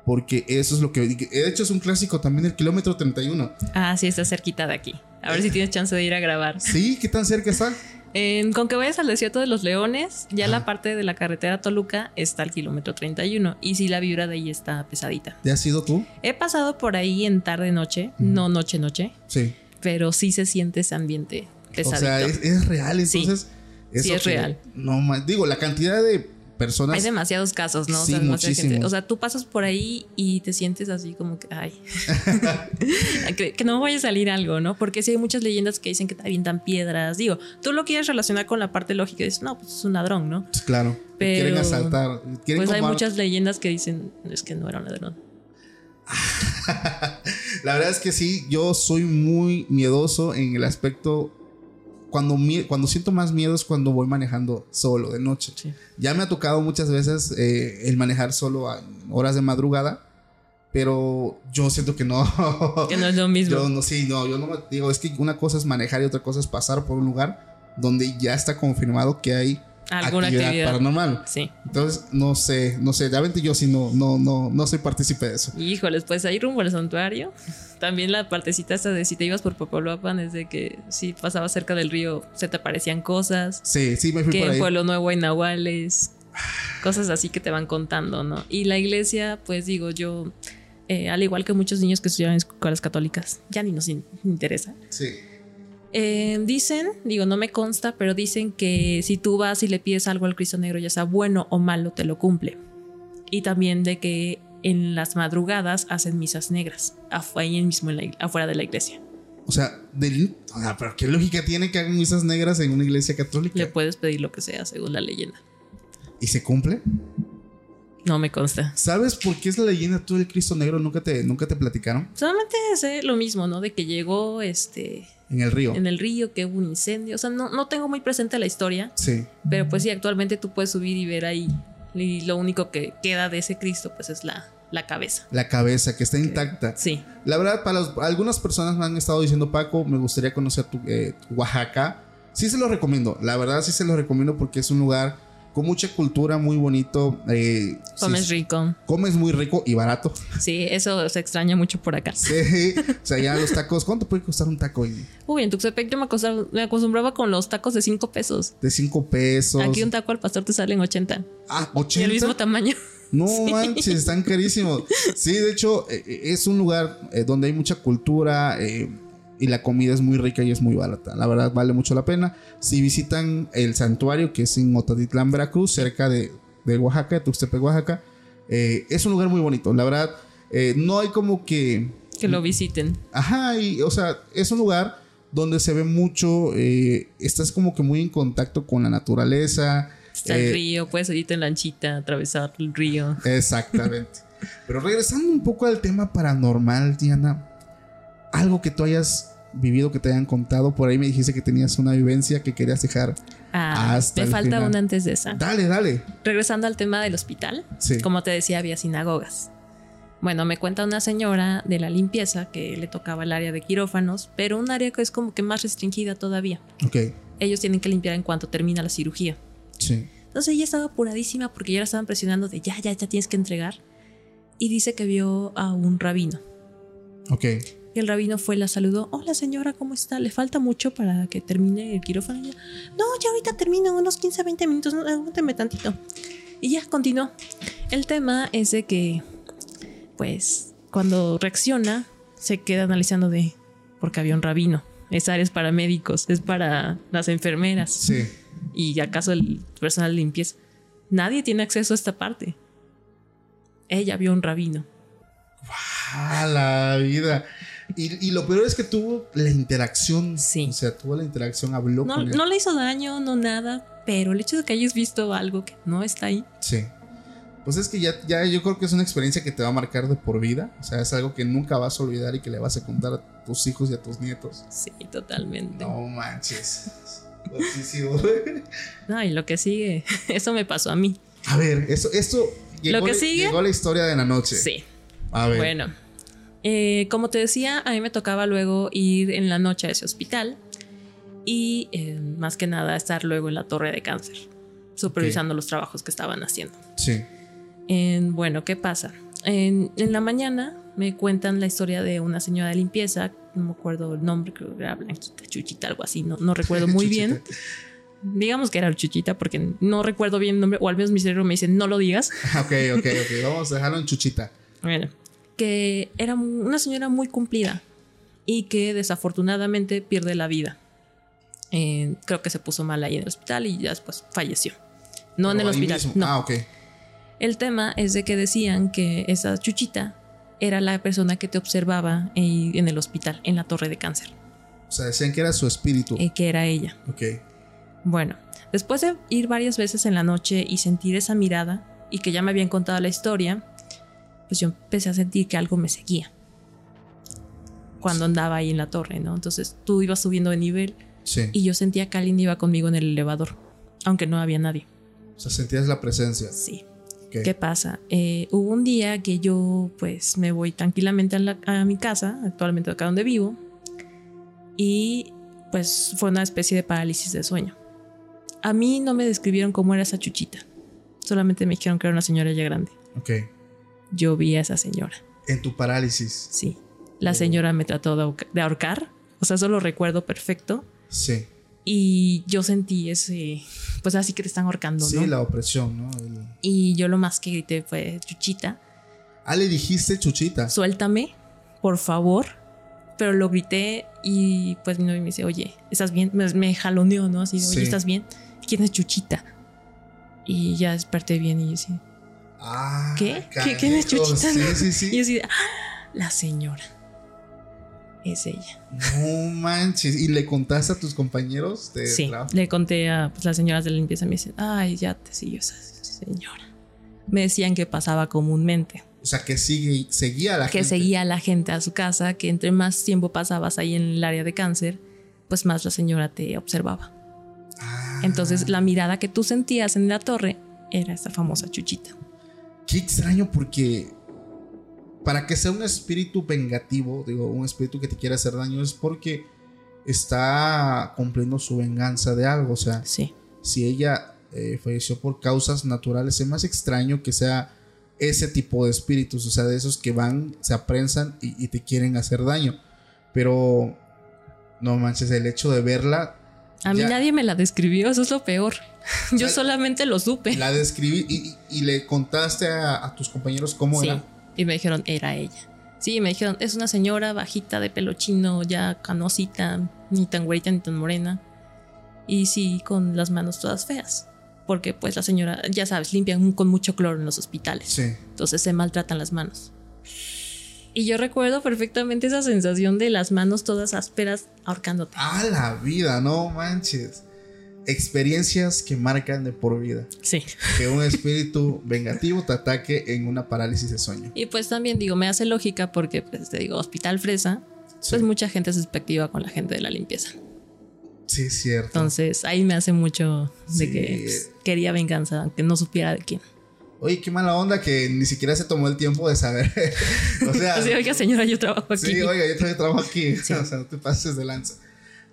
Porque eso es lo que. De hecho, es un clásico también el kilómetro 31. Ah, sí, está cerquita de aquí. A ver si tienes chance de ir a grabar. Sí, ¿qué tan cerca está? En- con que vayas al desierto de los leones, ya la parte de la carretera Toluca está al kilómetro 31 y sí la vibra de ahí está pesadita. ¿Te has ido tú? He pasado por ahí en tarde noche, no noche noche, Sí. Pero sí se siente ese ambiente pesadito. O sea, es, es real, entonces. Sí, es que- real. No más. Digo, la cantidad de personas. Hay demasiados casos, ¿no? Sí, o, sea, demasiada gente. o sea, tú pasas por ahí y te sientes así como que, ay, que, que no vaya a salir algo, ¿no? Porque sí hay muchas leyendas que dicen que te avientan piedras. Digo, tú lo quieres relacionar con la parte lógica y dices, no, pues es un ladrón, ¿no? Pues claro. Pero- quieren asaltar. Quieren Pues hay muchas leyendas que dicen, es que no era un ladrón. La verdad es que sí, yo soy muy miedoso en el aspecto. Cuando, cuando siento más miedo es cuando voy manejando solo de noche. Sí. Ya me ha tocado muchas veces eh, el manejar solo a horas de madrugada, pero yo siento que no. Que no es lo mismo. Yo no, sí, no, yo no digo, es que una cosa es manejar y otra cosa es pasar por un lugar donde ya está confirmado que hay Alguna actividad, actividad. paranormal. Sí. Entonces, no sé, no sé, realmente yo sí no, no, no, no soy partícipe de eso. Híjoles, pues ahí rumbo al santuario. También la partecita esta de si te ibas por Papaloapan es de que si pasabas cerca del río se te aparecían cosas. Sí, sí, me fui que por en ahí. Pueblo Nuevo hay nahuales. Cosas así que te van contando, ¿no? Y la iglesia, pues digo, yo, eh, al igual que muchos niños que estudian en escuelas católicas, ya ni nos in- interesa. Sí. Eh, dicen, digo, no me consta, pero dicen que si tú vas y le pides algo al Cristo Negro, ya sea bueno o malo, te lo cumple. Y también de que en las madrugadas hacen misas negras, ahí mismo en la ig- afuera de la iglesia. O sea, del, o sea, pero qué lógica tiene que hagan misas negras en una iglesia católica. Le puedes pedir lo que sea, según la leyenda. ¿Y se cumple? No me consta. ¿Sabes por qué es la leyenda tú del Cristo Negro? ¿Nunca te, nunca te platicaron? Solamente sé lo mismo, ¿no? De que llegó este En el río. en el río, que hubo un incendio. O sea, no, no tengo muy presente la historia, Sí. pero pues sí, actualmente tú puedes subir y ver ahí. Y lo único que queda de ese Cristo, pues es la, la cabeza. La cabeza, que está intacta. Sí. La verdad, para los- algunas personas me han estado diciendo, Paco, me gustaría conocer tu, eh, tu Oaxaca. Sí se lo recomiendo. La verdad, sí se lo recomiendo porque es un lugar con mucha cultura, muy bonito. eh, Comes sí, rico. Comes muy rico y barato. Sí, eso se extraña mucho por acá. Sí. o sea, ya los tacos. ¿Cuánto puede costar un taco Uy, en Tuxtepec yo me, acostumbraba, me acostumbraba con los tacos de 5 pesos. de 5 pesos? Aquí un taco al pastor te sale en 80. Ah, Y 80. el mismo tamaño. No manches, están carísimos. Sí, de hecho, eh, eh, es un lugar eh, donde hay mucha cultura eh, y la comida es muy rica y es muy barata. La verdad, vale mucho la pena. Si visitan el santuario, que es en Otatitlán, Veracruz, cerca de, de Oaxaca, de Tuxtepec, Oaxaca, eh, es un lugar muy bonito. La verdad, eh, no hay como que. Que lo visiten. Ajá, y, o sea, es un lugar donde se ve mucho. eh, estás como que muy en contacto con la naturaleza. Está eh, el río, puedes irte en lanchita, atravesar el río. Exactamente. Pero regresando un poco al tema paranormal, Diana, algo que tú hayas vivido, que te hayan contado, por ahí me dijiste que tenías una vivencia que querías dejar. Ah, Hasta me el falta final. una antes de esa. Dale, dale. Regresando al tema del hospital, Sí. como te decía, había sinagogas. Bueno, me cuenta una señora de la limpieza que le tocaba el área de quirófanos, pero un área que es como que más restringida todavía. Ok. Ellos tienen que limpiar en cuanto termina la cirugía. Sí. Entonces ella estaba apuradísima porque ya la estaban presionando de ya, ya, ya tienes que entregar. Y dice que vio a un rabino. Ok. Y el rabino fue, la saludó. Hola señora, ¿cómo está? ¿Le falta mucho para que termine el quirófano? Y ella, no, ya ahorita termino unos 15, 20 minutos. No, aguánteme tantito. Y ya continuó. El tema es de que, pues, cuando reacciona, se queda analizando de, porque había un rabino. Esa área es para médicos, es para las enfermeras. Sí. ¿Y acaso el personal de limpieza? Nadie tiene acceso a esta parte. Ella vio un rabino. Ah, la vida. Y, y lo peor es que tuvo la interacción. Sí. O sea, tuvo la interacción, habló No, con él. no le hizo daño, no nada, pero el hecho de que hayas visto algo que no está ahí, Sí. Pues es que ya, ya yo creo que es una experiencia que te va a marcar de por vida. O sea, es algo que nunca vas a olvidar y que le vas a contar a tus hijos y a tus nietos. sí, totalmente. No manches. No, y lo que sigue, eso me pasó a mí. A ver, eso, esto llegó, Lo que la- sigue- llegó la historia de la noche. Sí. A ver. Bueno, eh, como te decía, a mí me tocaba luego ir en la noche a ese hospital y eh, más que nada estar luego en la torre de cáncer, supervisando los trabajos que estaban haciendo. Sí. En- bueno, ¿qué pasa? En, en la mañana me cuentan la historia de una señora de limpieza, no me acuerdo el nombre, creo que era Blanquita, Chuchita, algo así, no, no recuerdo muy bien. Digamos que era Chuchita porque no recuerdo bien el nombre, o al menos mi cerebro me dice, no lo digas. Ok, ok, ok. Vamos a dejarlo en chuchita. Bueno, que era una señora muy cumplida y que desafortunadamente pierde la vida. Eh, creo que se puso mal ahí en el hospital y ya después falleció. no en el hospital. mismo. No. Ah, ok. El tema es de que decían que esa chuchita era la persona que te observaba en en el hospital, en la torre de cáncer, O sea, decían que era su espíritu. eh, que era ella. Ok. Bueno, después de ir varias veces en la noche y sentir esa mirada y que ya me habían contado la historia, pues yo empecé a sentir que algo me seguía cuando andaba ahí en la torre, ¿no? Entonces tú ibas subiendo de nivel Sí. y yo sentía que alguien iba conmigo en el elevador, aunque no había nadie. O sea, sentías la presencia. Sí. Ok. ¿Qué pasa? Eh, hubo un día que yo pues me voy tranquilamente a, la- a mi casa, actualmente acá donde vivo, y pues fue una especie de parálisis de sueño. A mí no me describieron cómo era esa chuchita, solamente me dijeron que era una señora ya grande. Ok. Yo vi a esa señora, En tu parálisis. sí. La señora me trató de, ahorca- de ahorcar, o sea, eso lo recuerdo perfecto. Sí. Y yo sentí ese, pues así que te están ahorcando, Sí, ¿no? la opresión, ¿no? El- Y yo lo más que grité fue, chuchita, Ah, le dijiste chuchita. suéltame, por favor. Pero lo grité y pues mi novio me dice, oye, ¿estás bien? Me, me jaloneó, ¿no? Así, oye, Sí. ¿estás bien? ¿Quién es Chuchita? Y ya desperté bien y yo así, Ah, ¿qué? ¿Qué- ¿Quién es canijo. Chuchita? Sí, sí, sí. Y yo así, "Ah, la señora. Es ella. No manches. ¿Y le contaste a tus compañeros de Sí, trabajo? le conté a pues, las señoras de la limpieza. Me dicen, ay, ya te siguió esa señora. Me decían que pasaba comúnmente. O sea, que sigue, seguía a la que gente. seguía a la gente a su casa, que entre más tiempo pasabas ahí en el área de cáncer, pues más la señora te observaba. Ah, Entonces la mirada que tú sentías en la torre era esa famosa chuchita. Qué extraño porque para que sea un espíritu vengativo, digo, un espíritu que te quiera hacer daño es porque está cumpliendo su venganza de algo. O sea, Sí, si ella eh, falleció por causas naturales, es más extraño que sea ese tipo de espíritus, o sea, de esos que van, se aprensan y, y te quieren hacer daño. Pero, no manches, el hecho de verla, a mí Ya. nadie me la describió, eso es lo peor. Yo solamente lo supe. la describí y, y- y le contaste a, a tus compañeros cómo Sí, era. y me dijeron, era ella. Sí, me dijeron, es una señora bajita de pelo chino, ya canosita, ni tan güerita ni tan morena. Y sí, con las manos todas feas. Porque pues la señora, ya sabes, limpian con mucho cloro en los hospitales. Sí. Entonces se maltratan las manos. Y yo recuerdo perfectamente esa sensación de las manos todas ásperas ahorcándote. A la vida, no manches. Experiencias que marcan de por vida. Sí. Que un espíritu vengativo te ataque en una parálisis de sueño. Y pues también digo, me hace lógica porque, pues te digo, Hospital Fresa, Sí, pues mucha gente es despectiva con la gente de la limpieza. sí es cierto. Entonces ahí me hace mucho de Sí. que pues, quería venganza, aunque no supiera de quién. Oye, qué mala onda que ni siquiera se tomó el tiempo de saber. o sea, oiga, señora, yo trabajo aquí. sí, oiga, yo también trabajo aquí. o sea, no te pases de lanza.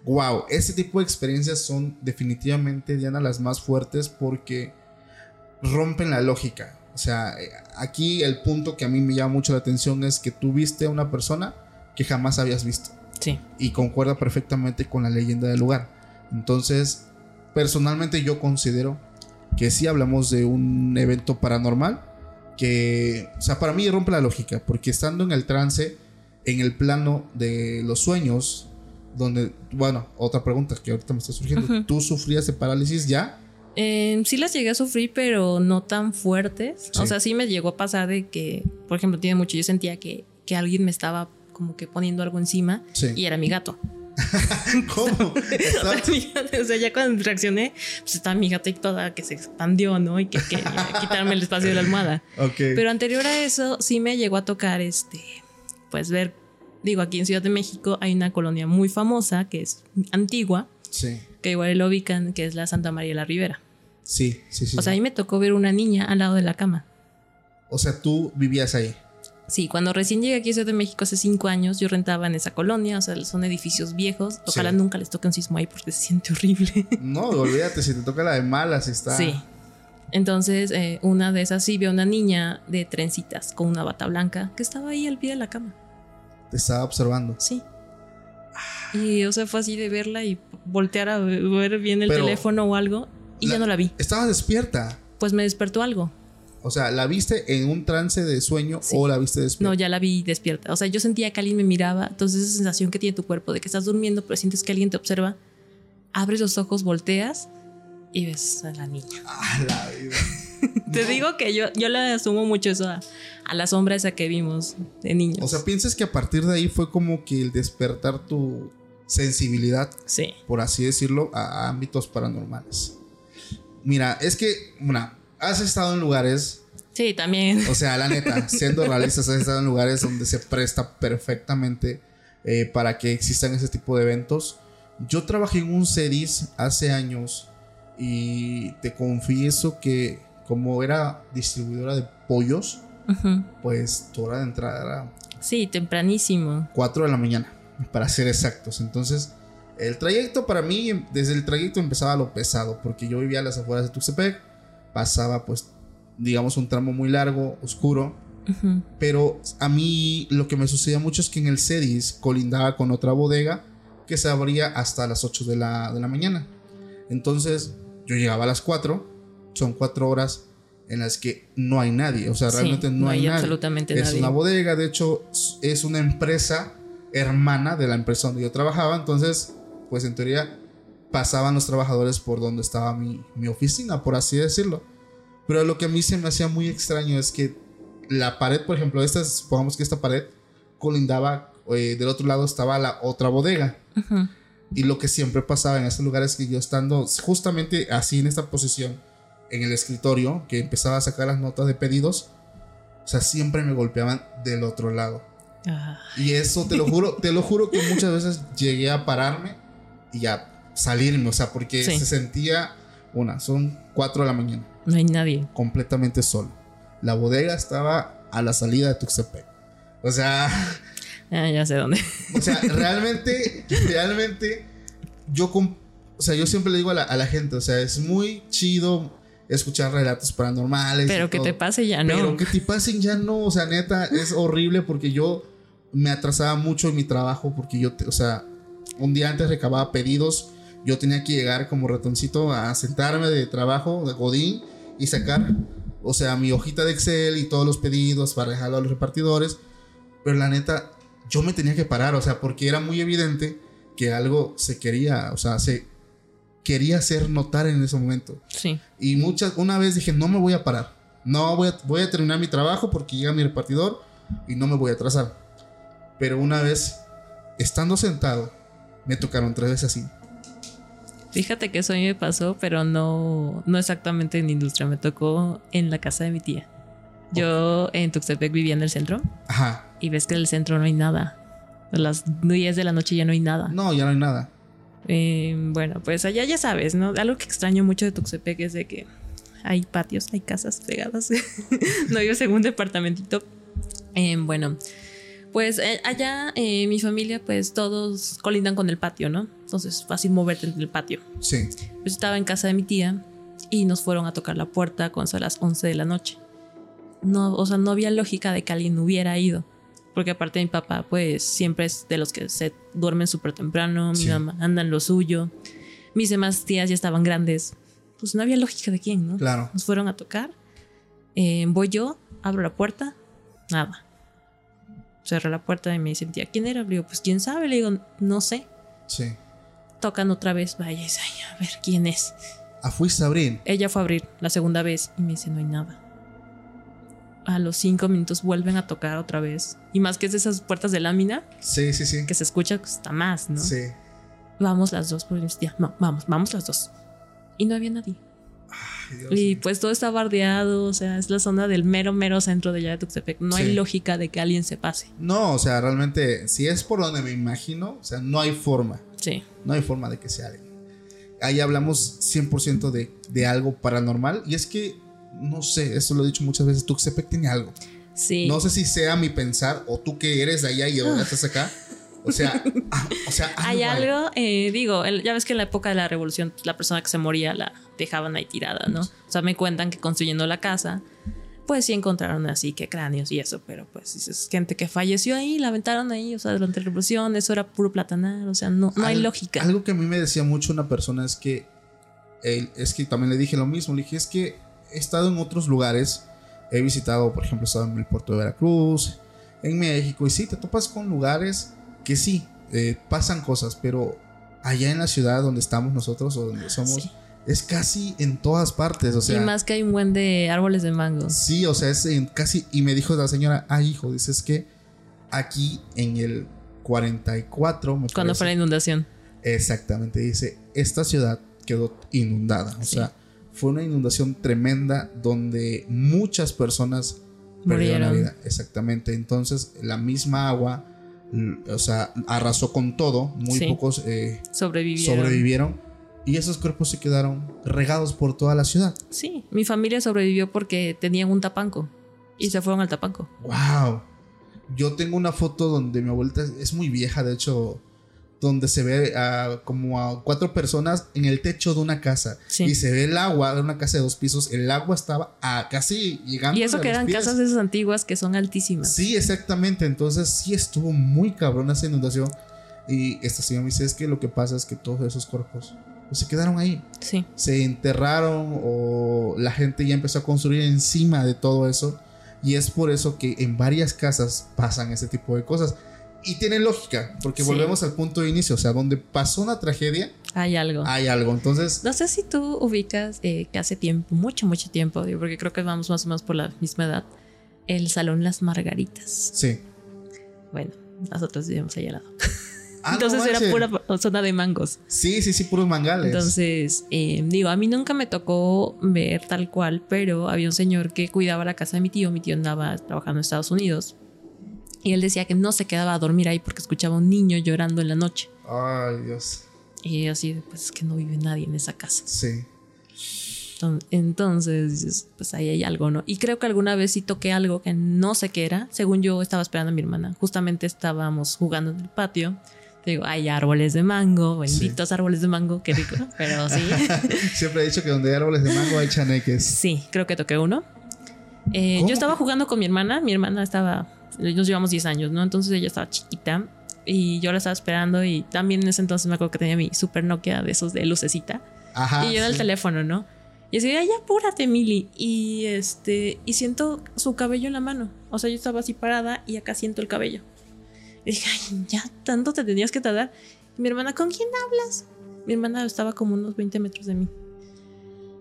Wow, este tipo de experiencias son definitivamente, Diana, las más fuertes porque rompen la lógica. O sea, eh, aquí el punto que a mí me llama mucho la atención es que tú viste a una persona que jamás habías visto. Sí. y concuerda perfectamente con la leyenda del lugar. Entonces, personalmente yo considero que si hablamos de un evento paranormal, que, o sea, para mí rompe la lógica, porque estando en el trance, en el plano de los sueños, donde, bueno, otra pregunta que ahorita me está surgiendo, Ujú. ¿tú sufrías de parálisis ya? Eh, sí las llegué a sufrir, pero no tan fuertes. Sí. O sea, sí me llegó a pasar de que, por ejemplo, tiene mucho, yo sentía que, que alguien me estaba como que poniendo algo encima Sí. y era mi gato. ¿Cómo? O sea, gato, ya cuando reaccioné, pues estaba mi gata y toda que se expandió, ¿no? Y que quería quitarme el espacio de la almohada. ok. Pero anterior a eso, sí me llegó a tocar este, pues ver, digo, aquí en Ciudad de México hay una colonia muy famosa que es antigua, sí, que igual lo ubican, que es la Santa María de la Ribera. sí, sí, sí. O sea, ahí me tocó ver una niña al lado de la cama. O sea, tú vivías ahí. Sí, cuando recién llegué aquí a Ciudad de México hace cinco años, yo rentaba en esa colonia, o sea, son edificios viejos. Ojalá Sí. nunca les toque un sismo ahí porque se siente horrible. No, olvídate, si te toca la de malas, está. Sí. Entonces, eh, una de esas sí vio una niña de trencitas con una bata blanca que estaba ahí al pie de la cama. Te estaba observando. Sí. Y o sea, fue así de verla y voltear a ver bien el Pero teléfono o algo y la- ya no la vi. Estaba despierta. Pues me despertó algo. O sea, ¿la viste en un trance de sueño Sí. o la viste despierta? No, ya la vi despierta. O sea, yo sentía que alguien me miraba. Entonces, esa sensación que tiene tu cuerpo de que estás durmiendo, pero sientes que alguien te observa, abres los ojos, volteas y ves a la niña. A la vida. Te digo que yo, yo le asumo mucho eso a, a la sombra esa que vimos de niños. O sea, piensas que a partir de ahí fue como que el despertar tu sensibilidad, sí. por así decirlo, a, a ámbitos paranormales. Mira, es que, bueno, has estado en lugares, Sí, también. o sea, la neta, siendo realistas, has estado en lugares donde se presta perfectamente eh, para que existan ese tipo de eventos. Yo trabajé en un CEDIS hace años y te confieso que como era distribuidora de pollos, Ujú. pues tu hora de entrada era Sí, tempranísimo. 4 de la mañana, para ser exactos. Entonces, el trayecto para mí, desde el trayecto empezaba lo pesado, porque yo vivía a las afueras de Tuxtepec, pasaba pues, digamos, un tramo muy largo, oscuro, pero a mí lo que me sucedía mucho es que en el CEDIS colindaba con otra bodega que se abría hasta las 8 de la, de la mañana. Entonces, yo llegaba a las 4, son 4 horas en las que no hay nadie, o sea, Sí, realmente no, no hay, hay nadie. absolutamente es nadie. una bodega, de hecho, es una empresa hermana de la empresa donde yo trabajaba, entonces, pues en teoría pasaban los trabajadores por donde estaba mi, mi oficina, por así decirlo. Pero lo que a mí se me hacía muy extraño es que la pared, por ejemplo, esta, supongamos que esta pared colindaba, eh, del otro lado estaba la otra bodega. Y lo que siempre pasaba en estos lugares que yo estando justamente así en esta posición, en el escritorio, que empezaba a sacar las notas de pedidos, o sea, siempre me golpeaban del otro lado. Ah, Y eso te lo juro, te lo juro que muchas veces llegué a pararme y a salirme, o sea, porque Sí. se sentía, una, son 4 de la mañana, no hay nadie. completamente solo. La bodega estaba a la salida de Tuxtepec. O sea, Ah, ya sé dónde. o sea, realmente, realmente, yo, o sea, yo siempre le digo a la, a la gente, o sea, es muy chido escuchar relatos paranormales. Pero que todo. te pase ya no. Pero que te pasen ya no, o sea, neta, es horrible porque yo me atrasaba mucho en mi trabajo porque yo, te- o sea, un día antes recababa pedidos, yo tenía que llegar como ratoncito a sentarme de trabajo, de godín, y sacar, o sea, mi hojita de Excel y todos los pedidos para dejarlo a los repartidores, pero la neta, yo me tenía que parar, o sea, porque era muy evidente que algo se quería, o sea, se quería hacer notar en ese momento. Sí. Y muchas, una vez dije, no me voy a parar. No voy a, voy a terminar mi trabajo porque llega mi repartidor y no me voy a atrasar. Pero una vez, estando sentado, me tocaron tres veces así. Fíjate que eso a mí me pasó, pero no, no exactamente en industria. Me tocó en la casa de mi tía. Yo en Tuxtepec vivía en el centro Ajá. y ves que en el centro no hay nada. A las 10 de la noche ya no hay nada. No, ya no hay nada. Eh, bueno, pues allá ya sabes, ¿no? Algo que extraño mucho de Tuxtepec es de que hay patios, hay casas pegadas. no vives en un departamentito. Eh, bueno, pues eh, allá eh, mi familia, pues todos colindan con el patio, ¿no? Entonces es fácil moverte en el patio. Sí. Pues estaba en casa de mi tía y nos fueron a tocar la puerta cuando son las 11 de la noche. No, o sea, no había lógica de que alguien hubiera ido. Porque aparte mi papá, pues siempre es de los que se duermen súper temprano, Sí. mi mamá anda en lo suyo, mis demás tías ya estaban grandes. Pues no había lógica de quién, ¿no? Claro. Nos fueron a tocar. Eh, voy yo, abro la puerta, nada. Cerré la puerta y me dicen, tía, ¿quién era? Le digo, pues quién sabe, le digo, no sé. Sí. Tocan otra vez, vaya, "Ay, a ver, ¿quién es? Ah, fuiste a abrir. Ella fue a abrir la segunda vez y me dice, no hay nada. A los cinco minutos vuelven a tocar otra vez. Y más que es de esas puertas de lámina Sí, sí, sí. que se escucha hasta más, ¿no? Sí. Vamos las dos, porque mi tía, no, vamos, vamos las dos. Y no había nadie. Ay, Dios Y pues todo está bardeado, o sea, es la zona del mero, mero centro de allá de Tuxtepec. No Sí. hay lógica de que alguien se pase. No, o sea, realmente, si es por donde me imagino, o sea, no hay forma. Sí. No hay forma de que sea alguien. Ahí hablamos 100% de, de algo paranormal. Y es que, no sé, esto lo he dicho muchas veces, Tuxtepec tiene algo. Sí. No sé si sea mi pensar o tú que eres de allá y ahora estás acá. O sea, o sea hay algo, eh, digo, el- ya ves que en la época de la revolución la persona que se moría la dejaban ahí tirada, ¿no? O sea, me cuentan que construyendo la casa, pues sí encontraron así que cráneos y eso, pero pues es gente que falleció ahí, la aventaron ahí, o sea, durante la revolución, eso era puro platanar, o sea, no, no hay lógica. Algo que a mí me decía mucho una persona es que, él- es que también le dije lo mismo. Le dije, es que he estado en otros lugares. He visitado, por ejemplo, he estado en el puerto de Veracruz, en México. Y sí, te topas con lugares que sí, eh, pasan cosas, pero allá en la ciudad donde estamos nosotros o donde somos, Sí. es casi en todas partes, o sea. y más que hay un buen de árboles de mango. Sí, o sea, es en casi. Y me dijo la señora, ah, hijo, dices que aquí en el 44, me Cuando fue la inundación. Exactamente, dice, esta ciudad quedó inundada. O Sí. sea, fue una inundación tremenda donde muchas personas perdieron la vida. Exactamente. Entonces, la misma agua, o sea, arrasó con todo. Muy Sí. pocos eh, Sobrevivieron. sobrevivieron. Y esos cuerpos se quedaron regados por toda la ciudad. Sí, mi familia sobrevivió porque tenían un tapanco. Y se fueron al tapanco. ¡Wow! Yo tengo una foto donde mi abuelita es- es muy vieja, de hecho, donde se ve a como a cuatro personas en el techo de una casa. Sí. Y se ve el agua de una casa de dos pisos. El agua estaba a casi llegando. Y eso que eran casas esas antiguas que son altísimas. Sí, exactamente. Entonces sí estuvo muy cabrón esa inundación. Y esta señora me dice, es que lo que pasa es que todos esos cuerpos pues, se quedaron ahí. Sí. Se enterraron o la gente ya empezó a construir encima de todo eso. Y es por eso que en varias casas pasan ese tipo de cosas. Y tiene lógica, porque Sí. volvemos al punto de inicio. O sea, donde pasó una tragedia, Hay algo. hay algo. Entonces, No sé si tú ubicas eh, que hace tiempo, mucho, mucho tiempo, porque creo que vamos más o menos por la misma edad, el Salón Las Margaritas. sí. Bueno, nosotros vivíamos ahí al lado. Ah, no Entonces era pura zona de mangos. Sí, sí, sí, puros mangales. Entonces, eh, digo, a mí nunca me tocó ver tal cual, pero había un señor que cuidaba la casa de mi tío. Mi tío andaba trabajando en Estados Unidos. Y él decía que no se quedaba a dormir ahí porque escuchaba a un niño llorando en la noche. Ay, Dios. Y así, de, pues es que no vive nadie en esa casa. Sí. Enton- Entonces, pues ahí hay algo, ¿no? Y creo que alguna vez sí toqué algo que no sé qué era. Según yo estaba esperando a mi hermana. Justamente estábamos jugando en el patio. Te digo, hay árboles de mango, benditos árboles de mango, qué rico. Pero sí. Siempre he dicho que donde hay árboles de mango hay chaneques. Sí, creo que toqué uno. Eh, yo estaba jugando con mi hermana. Mi hermana estaba. Nos llevamos 10 años, ¿no? Entonces ella estaba chiquita. Y yo la estaba esperando. Y también en ese entonces me acuerdo que tenía mi super Nokia de esos de lucecita. Ajá. y yo en el teléfono, ¿no? Y así, ay, ya apúrate, Mili. Y este, y siento su cabello en la mano. O sea, yo estaba así parada y acá siento el cabello. Y dije, ay, ya tanto te tenías que tardar. Y mi hermana, ¿con quién hablas? Mi hermana estaba como unos 20 metros de mí.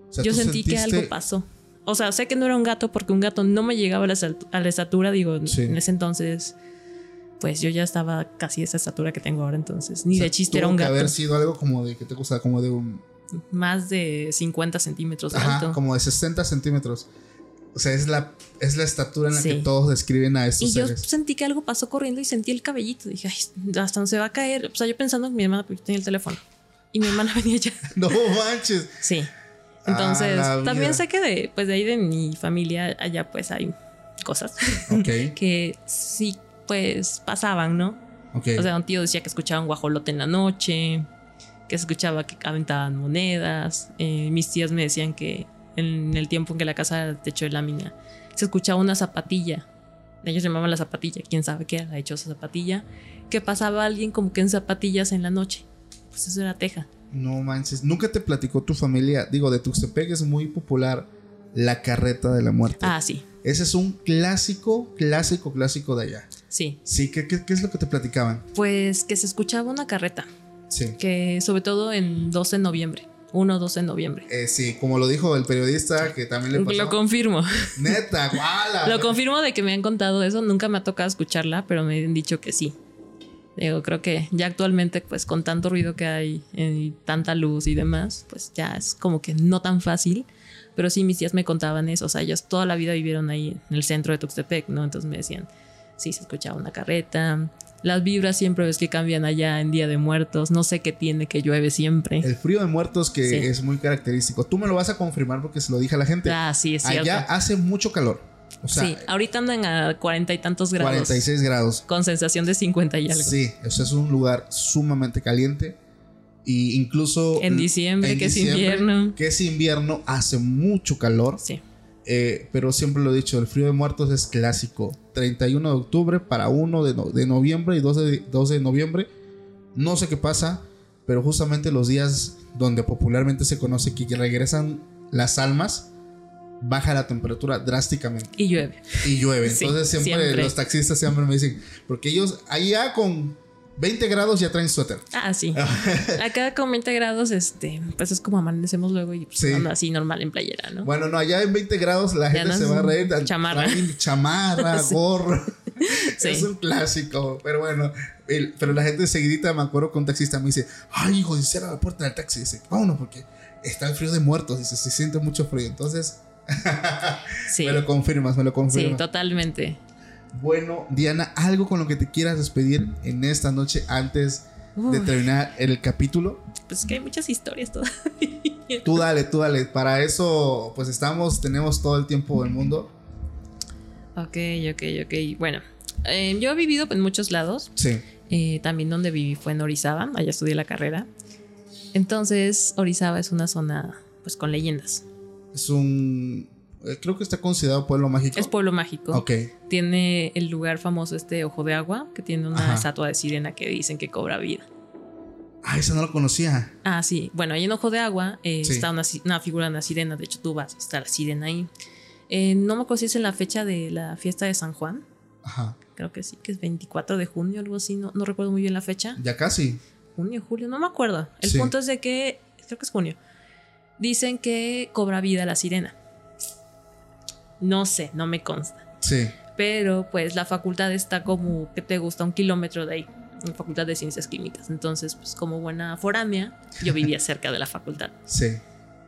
O sea, yo sentí que algo pasó. O sea, sé que no era un gato porque un gato no me llegaba a la, a la estatura. Digo, Sí. en ese entonces, pues yo ya estaba casi esa estatura que tengo ahora. Entonces, ni o sea, de chiste era tuvo un que gato. haber sido algo como de que te gusta, como de un. Más de 50 centímetros Ajá, alto. como de 60 centímetros. O sea, es la, es la estatura en la que Sí. todos describen a estos Y yo seres. sentí que algo pasó corriendo y sentí el cabellito. Dije, ay, hasta no se va a caer. O sea, yo pensando en mi hermana, porque yo tenía el teléfono. Y mi hermana venía ya. No manches. Sí. Entonces, Ah, la también sé que de, pues de ahí de mi familia, allá pues hay cosas Ok, que sí, pues pasaban, ¿no? ok. O sea, un tío decía que escuchaba un guajolote en la noche, que se escuchaba que aventaban monedas. Eh, mis tías me decían que en el tiempo en que la casa era techo de lámina, se escuchaba una zapatilla. Ellos llamaban la zapatilla, quién sabe qué era, hecho esa zapatilla. Que pasaba alguien como que en zapatillas en la noche. Pues eso era Teja. No manches. Nunca te platicó tu familia. Digo, de Tuxtepec es muy popular la carreta de la muerte. Ah, sí, Ese es un clásico, clásico, clásico de allá. sí. Sí, ¿qué, qué, qué es lo que te platicaban? Pues que se escuchaba una carreta, Sí. que sobre todo en 12 de noviembre, 1 o 12 de noviembre. Eh, sí, como lo dijo el periodista que también le pasó. Lo confirmo. Neta, guala. Lo confirmo de que me han contado eso. Nunca me ha tocado escucharla, pero me han dicho que sí. Digo, creo que ya actualmente, pues con tanto ruido que hay y tanta luz y demás, pues ya es como que no tan fácil. Pero sí, mis tías me contaban eso. O sea, ellas toda la vida vivieron ahí en el centro de Tuxtepec, ¿no? Entonces me decían, sí, se escuchaba una carreta. Las vibras siempre ves que cambian allá en Día de Muertos. No sé qué tiene que llueve siempre. El frío de muertos que Sí. es muy característico. Tú me lo vas a confirmar porque se lo dije a la gente. Ah, sí, es cierto. Allá hace mucho calor. O sea, sí, ahorita andan a cuarenta y tantos grados. 46 grados. Con sensación de 50 y algo. Sí, o sea, es un lugar sumamente caliente. Y incluso. En diciembre, que es invierno. Que es invierno, hace mucho calor. Sí. Eh, pero siempre lo he dicho, el frío de muertos es clásico. 31 de octubre para 1 de, no- de noviembre y 12 de, 12 de noviembre. No sé qué pasa, pero justamente los días donde popularmente se conoce que regresan las almas, baja la temperatura drásticamente Y llueve. y llueve. Sí, Entonces siempre, siempre. los taxistas siempre me dicen, porque ellos allá con 20 grados ya traen suéter. Ah, sí. Acá con 20 grados, este, pues es como amanecemos luego y pues Sí. ando así normal en playera, ¿no? Bueno, no, allá en 20 grados la gente se va a reír. chamarra. Chamarra, gorro. Sí. Es un clásico. Pero bueno, el- pero la gente seguidita, me acuerdo con un taxista, me dice, ay, hijo, cierra la puerta del taxi. Dice, vámonos, porque está el frío de muertos. Dice, se siente mucho frío. Entonces, Sí. me lo confirmas, me lo Sí, confirmas. totalmente. Bueno, Diana, algo con lo que te quieras despedir en esta noche antes de terminar el capítulo. Pues que hay muchas historias todavía. Tú dale, tú dale. Para eso, pues estamos, tenemos todo el tiempo del mundo. Ok, ok, ok. Bueno, eh, yo he vivido en muchos lados. Sí. Eh, también donde viví fue en Orizaba, allá estudié la carrera. Entonces, Orizaba es una zona pues con leyendas. Es un. eh, Creo que está considerado pueblo mágico. Es pueblo mágico. Ok. Tiene el lugar famoso este Ojo de Agua, que tiene una Ajá. estatua de sirena que dicen que cobra vida. Ah, esa no lo conocía. Ah, sí. Bueno, ahí en Ojo de Agua eh, Sí. está una, una figura de una sirena. De hecho, tú vas, está la sirena ahí. Eh, no me acuerdo si es en la fecha de la fiesta de San Juan. Ajá. Creo que sí, que es 24 de junio, algo así. No, no recuerdo muy bien la fecha. Ya casi. Junio, julio, no me acuerdo. El Sí. punto es de que, creo que es junio. Dicen que cobra vida la sirena. No sé, no me consta. Sí. Pero pues la facultad está como, que te gusta? Un kilómetro de ahí. En facultad de ciencias químicas. Entonces, pues como buena foránea, yo vivía cerca de la facultad. Sí.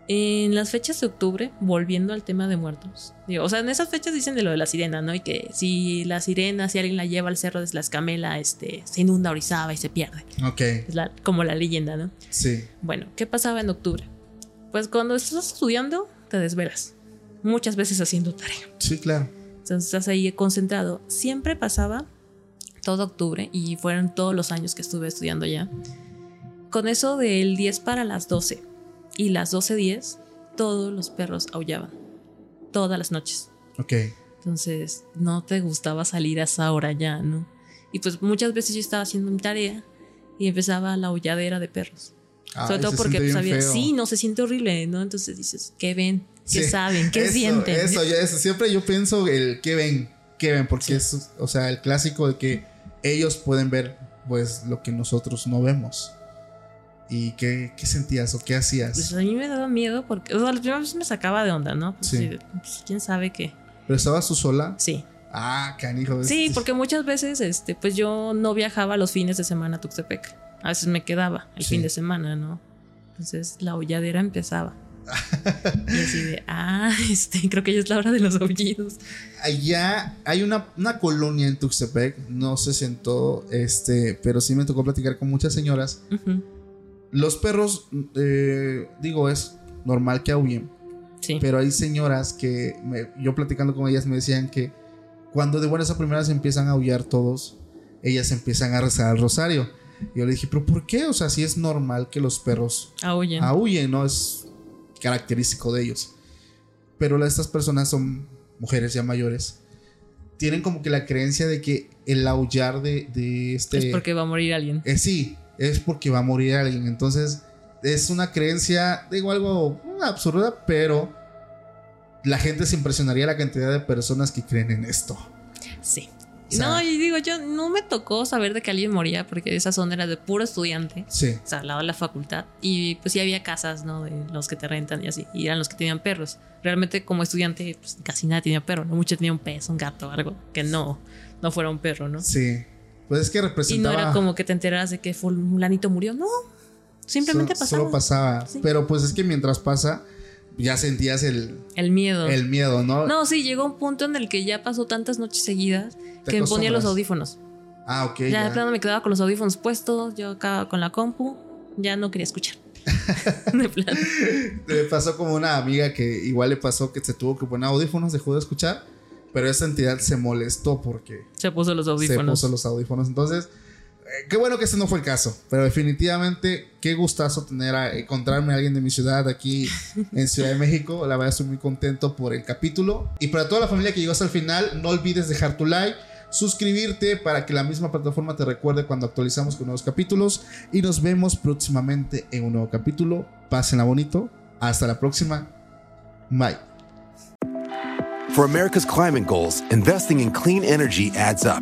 En las fechas de octubre, volviendo al tema de muertos. Digo, o sea, en esas fechas dicen de lo de la sirena, ¿no? Y que si la sirena, si alguien la lleva al cerro de la escamela, este, se inunda Orizaba y se pierde. Ok. Es la- como la leyenda, ¿no? Sí. Bueno, ¿qué pasaba en octubre? Pues cuando estás estudiando, te desvelas. Muchas veces haciendo tarea. Sí, claro. Entonces estás ahí concentrado. Siempre pasaba todo octubre y fueron todos los años que estuve estudiando ya. Con eso del 10 para las 12 y las 12.10, todos los perros aullaban. Todas las noches. Ok. Entonces no te gustaba salir a esa hora ya, ¿no? Y pues muchas veces yo estaba haciendo mi tarea y empezaba la aulladera de perros. Sobre Ay, todo porque pues, había, sí, no se siente horrible, ¿no? Entonces dices, ¿qué ven? ¿Qué Sí. saben? ¿Qué Eso, sienten? Eso, eso. Siempre yo pienso el que ven, que ven, porque es, o sea, el clásico de que ellos pueden ver, pues, lo que nosotros no vemos. ¿Y qué, qué sentías o qué hacías? Pues a mí me daba miedo porque, o sea, la primera vez me sacaba de onda, ¿no? Pues, Sí. sí, pues, quién sabe qué. ¿Pero estabas tú sola? Sí. Ah, canijo. Sí, porque muchas veces, este, pues yo no viajaba los fines de semana a Tuxtepec. A veces me quedaba el Sí. fin de semana, ¿no? Entonces la holladera empezaba. y así de, ah, este, creo que ya es la hora de los aullidos. Allá hay una, una colonia en Tuxtepec, no en todo, este, pero sí me tocó platicar con muchas señoras. Ujú, Los perros, eh, digo, es normal que aúllen, Sí. pero hay señoras que me- yo platicando con ellas me decían que cuando de buenas a primeras empiezan a aullar todos, ellas empiezan a rezar el rosario. Yo le dije, pero ¿por qué? O sea, sí es normal que los perros aúllen, ¿no? Es característico de ellos. Pero estas personas son mujeres ya mayores. Tienen como que la creencia de que el aullar de, de este... es porque va a morir alguien. Eh, sí, es porque va a morir alguien. Entonces, es una creencia, digo algo absurda, pero la gente se impresionaría la cantidad de personas que creen en esto. Sí. Sea- no, y digo, yo no me tocó saber de que alguien moría porque esa zona era de puro estudiante. Sí, o sea, al lado de la facultad. Y pues sí había casas, ¿no? De los que te rentan y así. Y eran los que tenían perros. Realmente como estudiante, pues casi nadie tenía perro, ¿no? Muchos tenían un pez, un gato, algo que no, no fuera un perro, ¿no? sí. Pues es que Y no representaba... era como que te enteraras de que fulanito murió, no. Simplemente pasaba. solo pasaba. Sí. Pero pues es que mientras pasa, ya sentías el, El miedo. el miedo, ¿no? No, sí, llegó un punto en el que ya pasó tantas noches seguidas que me ponía los audífonos. Ah, ok. Ya, Ya, de plano me quedaba con los audífonos puestos, yo acá con la compu, ya no quería escuchar. de plano. Me pasó como una amiga que igual le pasó que se tuvo que poner audífonos, dejó de escuchar, pero esa entidad se molestó porque Se puso los se audífonos. puso los audífonos. Entonces, qué bueno que ese no fue el caso, pero definitivamente qué gustazo tener a encontrarme a alguien de mi ciudad aquí en Ciudad de México. La verdad estoy muy contento por el capítulo. Y para toda la familia que llegó hasta el final, no olvides dejar tu like. Suscribirte para que la misma plataforma te recuerde cuando actualizamos con nuevos capítulos. Y nos vemos próximamente en un nuevo capítulo. Pásenla bonito. Hasta la próxima. Bye. For America's climate goals, investing in clean energy adds up.